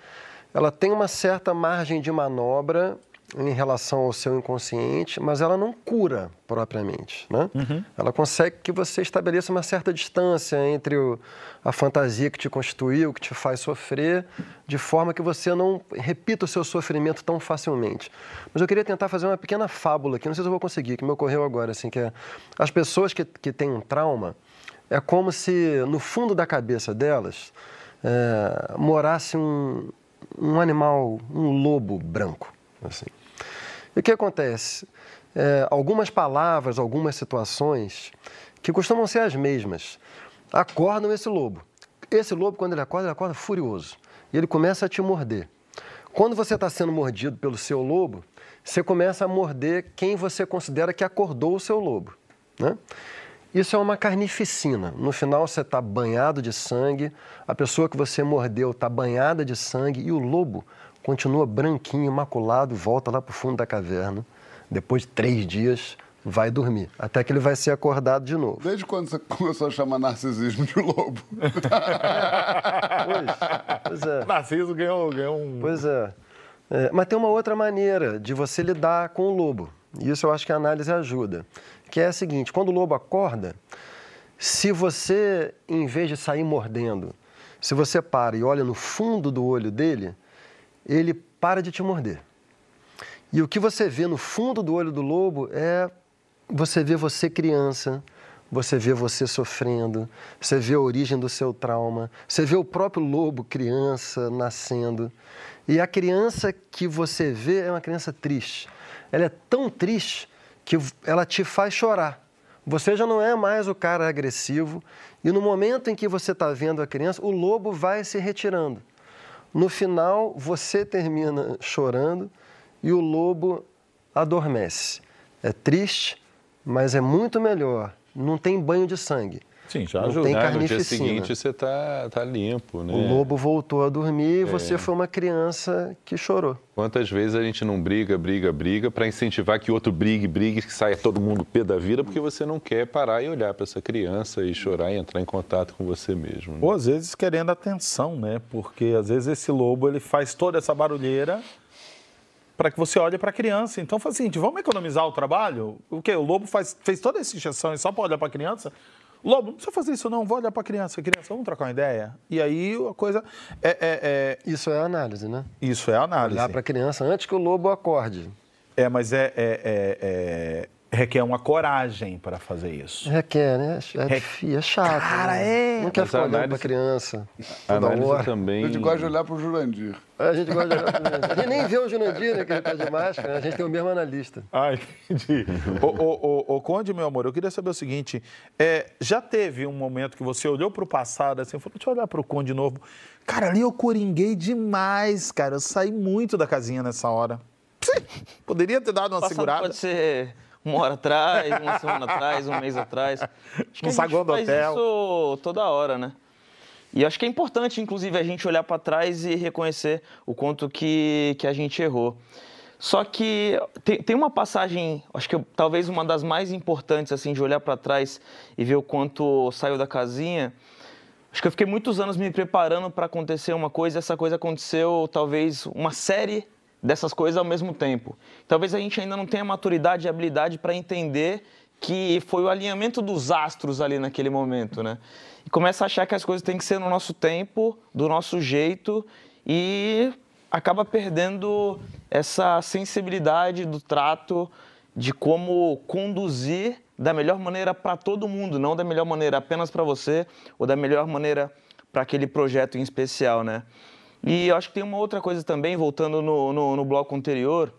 ela tem uma certa margem de manobra em relação ao seu inconsciente, mas ela não cura propriamente, né? Ela consegue que você estabeleça uma certa distância entre o- a fantasia que te constituiu, que te faz sofrer, de forma que você não repita o seu sofrimento tão facilmente. Mas eu queria tentar fazer uma pequena fábula aqui, não sei se eu vou conseguir, que me ocorreu agora, assim, que é as pessoas que, que têm um trauma, é como se no fundo da cabeça delas é, morasse um, um animal, um lobo branco, assim. E o que acontece? É, algumas palavras, algumas situações que costumam ser as mesmas. acordam esse lobo. Esse lobo, quando ele acorda, ele acorda furioso. E ele começa a te morder. Quando você está sendo mordido pelo seu lobo, você começa a morder quem você considera que acordou o seu lobo. Né? Isso é uma carnificina. No final, você está banhado de sangue, a pessoa que você mordeu está banhada de sangue e o lobo continua branquinho, imaculado, volta lá para o fundo da caverna. Depois de três dias, vai dormir, até que ele vai ser acordado de novo. Desde quando você começou a chamar narcisismo de lobo? pois, pois é. Narciso ganhou, ganhou um. Pois é. é. Mas tem uma outra maneira de você lidar com o lobo. E isso eu acho que a análise ajuda. Que é a seguinte: quando o lobo acorda, se você, em vez de sair mordendo, se você para e olha no fundo do olho dele, ele para de te morder. E o que você vê no fundo do olho do lobo é você vê você criança, você vê você sofrendo, você vê a origem do seu trauma, você vê o próprio lobo criança nascendo. E a criança que você vê é uma criança triste. Ela é tão triste que ela te faz chorar. Você já não é mais o cara agressivo e no momento em que você está vendo a criança, o lobo vai se retirando. No final, você termina chorando e o lobo adormece. É triste, mas é muito melhor. Não tem banho de sangue. Sim, já não ajuda. tem Ah, no carnificina. dia seguinte você tá, tá limpo, né? O lobo voltou a dormir e É. você foi uma criança que chorou. Quantas vezes a gente não briga, briga, briga para incentivar que outro brigue, brigue, que saia todo mundo pé da vida, porque você não quer parar e olhar para essa criança e chorar e entrar em contato com você mesmo. né? Ou às vezes querendo atenção, né? Porque às vezes esse lobo ele faz toda essa barulheira para que você olhe para a criança. Então faz o seguinte, vamos economizar o trabalho? O quê? O lobo faz, fez toda essa injeção e só para olhar para a criança? Lobo, não precisa fazer isso não, vou olhar para a criança. Criança, vamos trocar uma ideia? E aí a coisa é... é- é- Isso é análise, né? Isso é análise. Olhar para a criança antes que o lobo acorde. É, mas é, é- é- é- requer uma coragem para fazer isso. Requer, né? É, difí- é chato. Cara, né? é. Não quer ficar a olhando para análise- criança. A análise hora. A também. gente gosta de olhar pro Jurandir. A gente gosta de olhar pra criança. A gente nem vê o Jurandir, né? Que ele tá de máscara. né? A gente tem o mesmo analista. Ah, entendi. ô, ô, ô, ô, Conde, meu amor, eu queria saber o seguinte: é, já teve um momento que você olhou para o passado assim, falou, deixa eu olhar para o Conde de novo. Cara, ali eu coringuei demais, cara. Eu saí muito da casinha nessa hora. Poderia ter dado uma Passado segurada. pode ser uma hora atrás, uma semana atrás, um mês atrás. Acho gente saguão do hotel. isso toda hora, né? E acho que é importante, inclusive, a gente olhar para trás e reconhecer o quanto que, que a gente errou. Só que tem, tem uma passagem, acho que eu- talvez uma das mais importantes, assim, de olhar para trás e ver o quanto saiu da casinha. Acho que eu fiquei muitos anos me preparando para acontecer uma coisa, e essa coisa aconteceu talvez uma série dessas coisas ao mesmo tempo. Talvez a gente ainda não tenha maturidade e habilidade para entender que foi o alinhamento dos astros ali naquele momento, né? E começa a achar que as coisas têm que ser no nosso tempo, do nosso jeito e acaba perdendo essa sensibilidade do trato de como conduzir da melhor maneira para todo mundo, não da melhor maneira apenas para você ou da melhor maneira para aquele projeto em especial, né? E eu acho que tem uma outra coisa também, voltando no, no, no bloco anterior,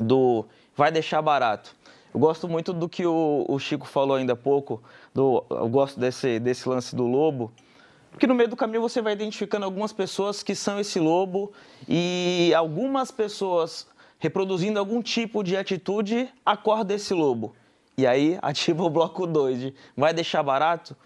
do vai deixar barato. Eu gosto muito do que o, o Chico falou ainda há pouco, do, eu gosto desse, desse lance do lobo, porque no meio do caminho você vai identificando algumas pessoas que são esse lobo e algumas pessoas reproduzindo algum tipo de atitude acorda esse lobo. E aí ativa o bloco 2 de vai deixar barato?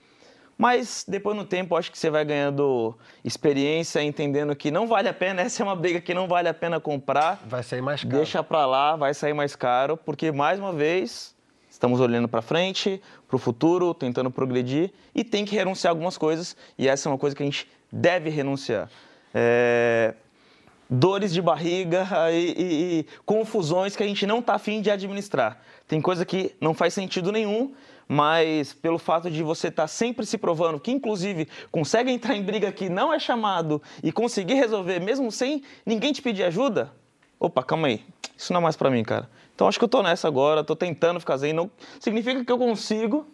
Mas depois no tempo acho que você vai ganhando experiência, entendendo que não vale a pena, essa é uma briga que não vale a pena comprar. Vai sair mais caro. Deixa pra lá, vai sair mais caro, porque mais uma vez estamos olhando para frente, para o futuro, tentando progredir e tem que renunciar a algumas coisas e essa é uma coisa que a gente deve renunciar. É, Dores de barriga e, e- e confusões que a gente não está afim de administrar. Tem coisa que não faz sentido nenhum, mas pelo fato de você estar sempre se provando que, inclusive, consegue entrar em briga que não é chamado e conseguir resolver mesmo sem ninguém te pedir ajuda, opa, calma aí, isso não é mais pra mim, cara. Então acho que eu tô nessa agora, tô tentando ficar zen. Não significa que eu consigo,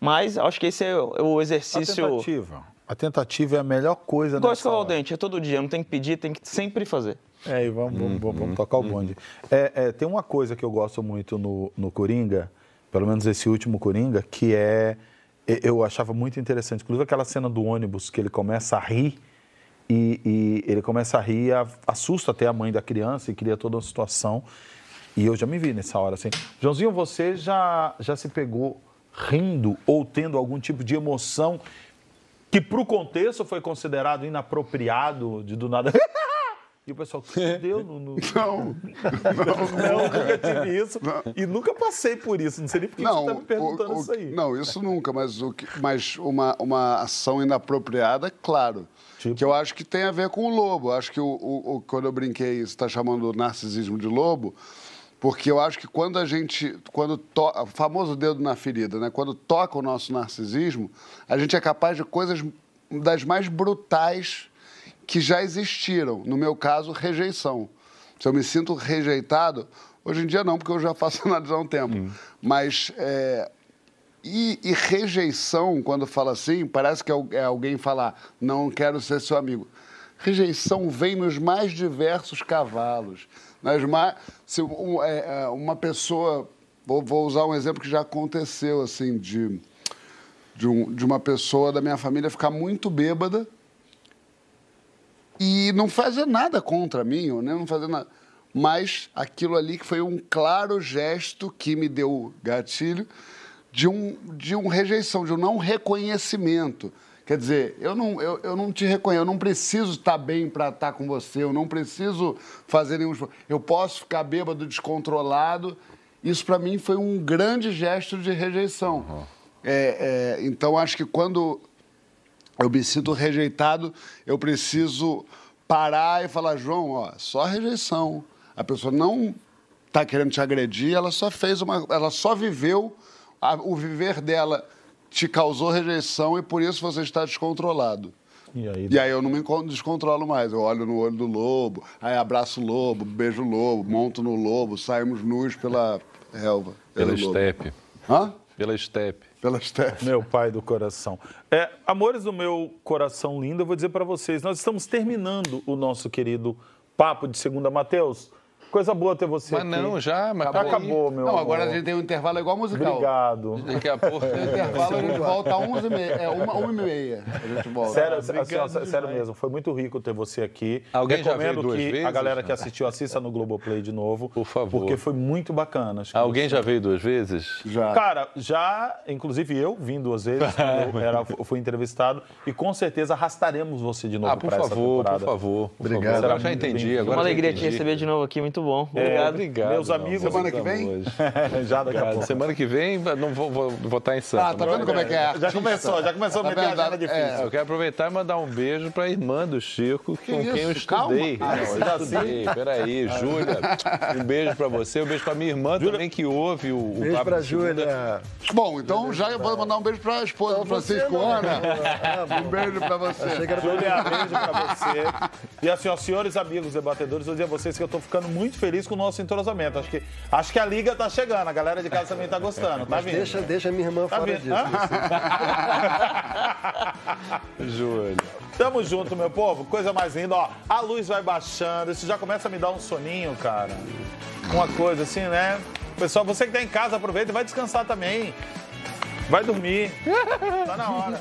mas acho que esse é o é o A exercício. tentativa. A tentativa é a melhor coisa Igual nessa escovar o hora. dente, é todo dia, não tem que pedir, tem que sempre fazer. É, e vamos, vamos, vamos, vamos tocar o bonde. É, é, tem uma coisa que eu gosto muito no, no Coringa, pelo menos esse último Coringa, que é, eu achava muito interessante. Inclusive aquela cena do ônibus que ele começa a rir e, e ele começa a rir, a- assusta até a mãe da criança e cria toda uma situação. E eu já me vi nessa hora assim. Joãozinho, você já, já se pegou rindo ou tendo algum tipo de emoção que para o contexto foi considerado inapropriado de do nada. E o pessoal, que deu? No, no... Não, não, nunca tive isso. E nunca passei por isso. Não sei nem por que você está me perguntando o- o- isso aí. Não, isso nunca, mas, o que- mas uma, uma ação inapropriada, claro. Tipo? Que eu acho que tem a ver com o lobo. Eu Acho que o, o- o- quando eu brinquei, você está chamando o narcisismo de lobo, porque eu acho que quando a gente. Quando to, o famoso dedo na ferida, né? Quando toca o nosso narcisismo, a gente é capaz de coisas das mais brutais que já existiram. No meu caso, rejeição. Se eu me sinto rejeitado, hoje em dia não, porque eu já faço análise há um tempo. Mas. é, e, e rejeição, quando fala assim, parece que é é alguém falar, não quero ser seu amigo. Rejeição vem nos mais diversos cavalos. Nas mais, se um- é, é, uma pessoa, vou, vou usar um exemplo que já aconteceu, assim, de, de, um- de uma pessoa da minha família ficar muito bêbada e não fazer nada contra mim, né? não fazer nada. Mas aquilo ali que foi um claro gesto que me deu gatilho de um, de um rejeição, de um não reconhecimento. Quer dizer, eu não, eu, eu não te reconheço, eu não preciso estar bem para estar com você, eu não preciso fazer nenhum. Eu posso ficar bêbado, descontrolado. Isso para mim foi um grande gesto de rejeição. É, é, então acho que quando eu me sinto rejeitado, eu preciso parar e falar, João, ó, só rejeição. A pessoa não está querendo te agredir, ela só fez uma. Ela só viveu, a- o viver dela te causou rejeição e por isso você está descontrolado. E aí, E aí eu não me descontrolo mais. Eu olho no olho do lobo, aí abraço o lobo, beijo o lobo, monto no lobo, saímos nus pela relva. Pela lobo. estepe. Hã? Pela estepe. Pela estepe. Meu pai do coração. É, amores do meu coração lindo, eu vou dizer para vocês, nós estamos terminando o nosso querido papo de segunda, Mateus. Coisa boa ter você Mas aqui. não, já, mas acabou, peraí. meu Não, amor. agora a gente tem um intervalo igual musical. Obrigado. Daqui a pouco. No intervalo a gente volta a 11 e meia. É, uma, uma e meia a gente volta. Sério, assim, ó, sério mesmo, foi muito rico ter você aqui. Alguém já Recomendo veio duas que a vezes? galera que assistiu assista no Globoplay de novo. Por favor. Porque foi muito bacana. Acho que Alguém você- já veio duas vezes? Já. Cara, já, inclusive eu vim duas vezes, eu era, fui entrevistado, e com certeza arrastaremos você de novo Ah, por para essa favor, temporada. por favor. por Obrigado. favor. Será Eu já entendi. Agora Uma já alegria te receber de novo aqui, muito bom. É, Obrigado. Obrigado. Meus meu amigos- Semana que vem? já daqui a Obrigado. pouco. Semana que vem não vou, vou, vou estar em Santos. Ah, tá vendo como é que é? Já começou, já começou a Tá meter a agenda difícil. É. Eu quero aproveitar e mandar um beijo para a irmã do Chico, com quem eu isso? Calma. estudei. Ah, Não, eu estudei. Peraí, Júlia. Um beijo para você, um beijo para minha irmã também que ouve o, o Beijo Segunda. Júlia. Bom, então já eu vou mandar um beijo para a esposa do Francisco não. Ana. Bom. Um beijo para você. Que Júlia, beijo pra você. E assim, ó, senhores amigos debatedores, eu dizer a vocês que eu tô ficando muito feliz com o nosso entrosamento. Acho que, acho que a liga tá chegando, a galera de casa também tá gostando, tá vindo? Deixa, deixa minha irmã Tá fora vindo? disso. Hã? Júlia. Tamo junto, meu povo. Coisa mais linda, ó. A luz vai baixando, isso já começa a me dar um soninho, cara. Uma coisa assim, né? Pessoal, você que tá em casa, aproveita e vai descansar também. Vai dormir. Tá na hora.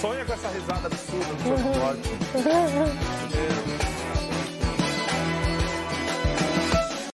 Sonha com essa risada absurda do seu.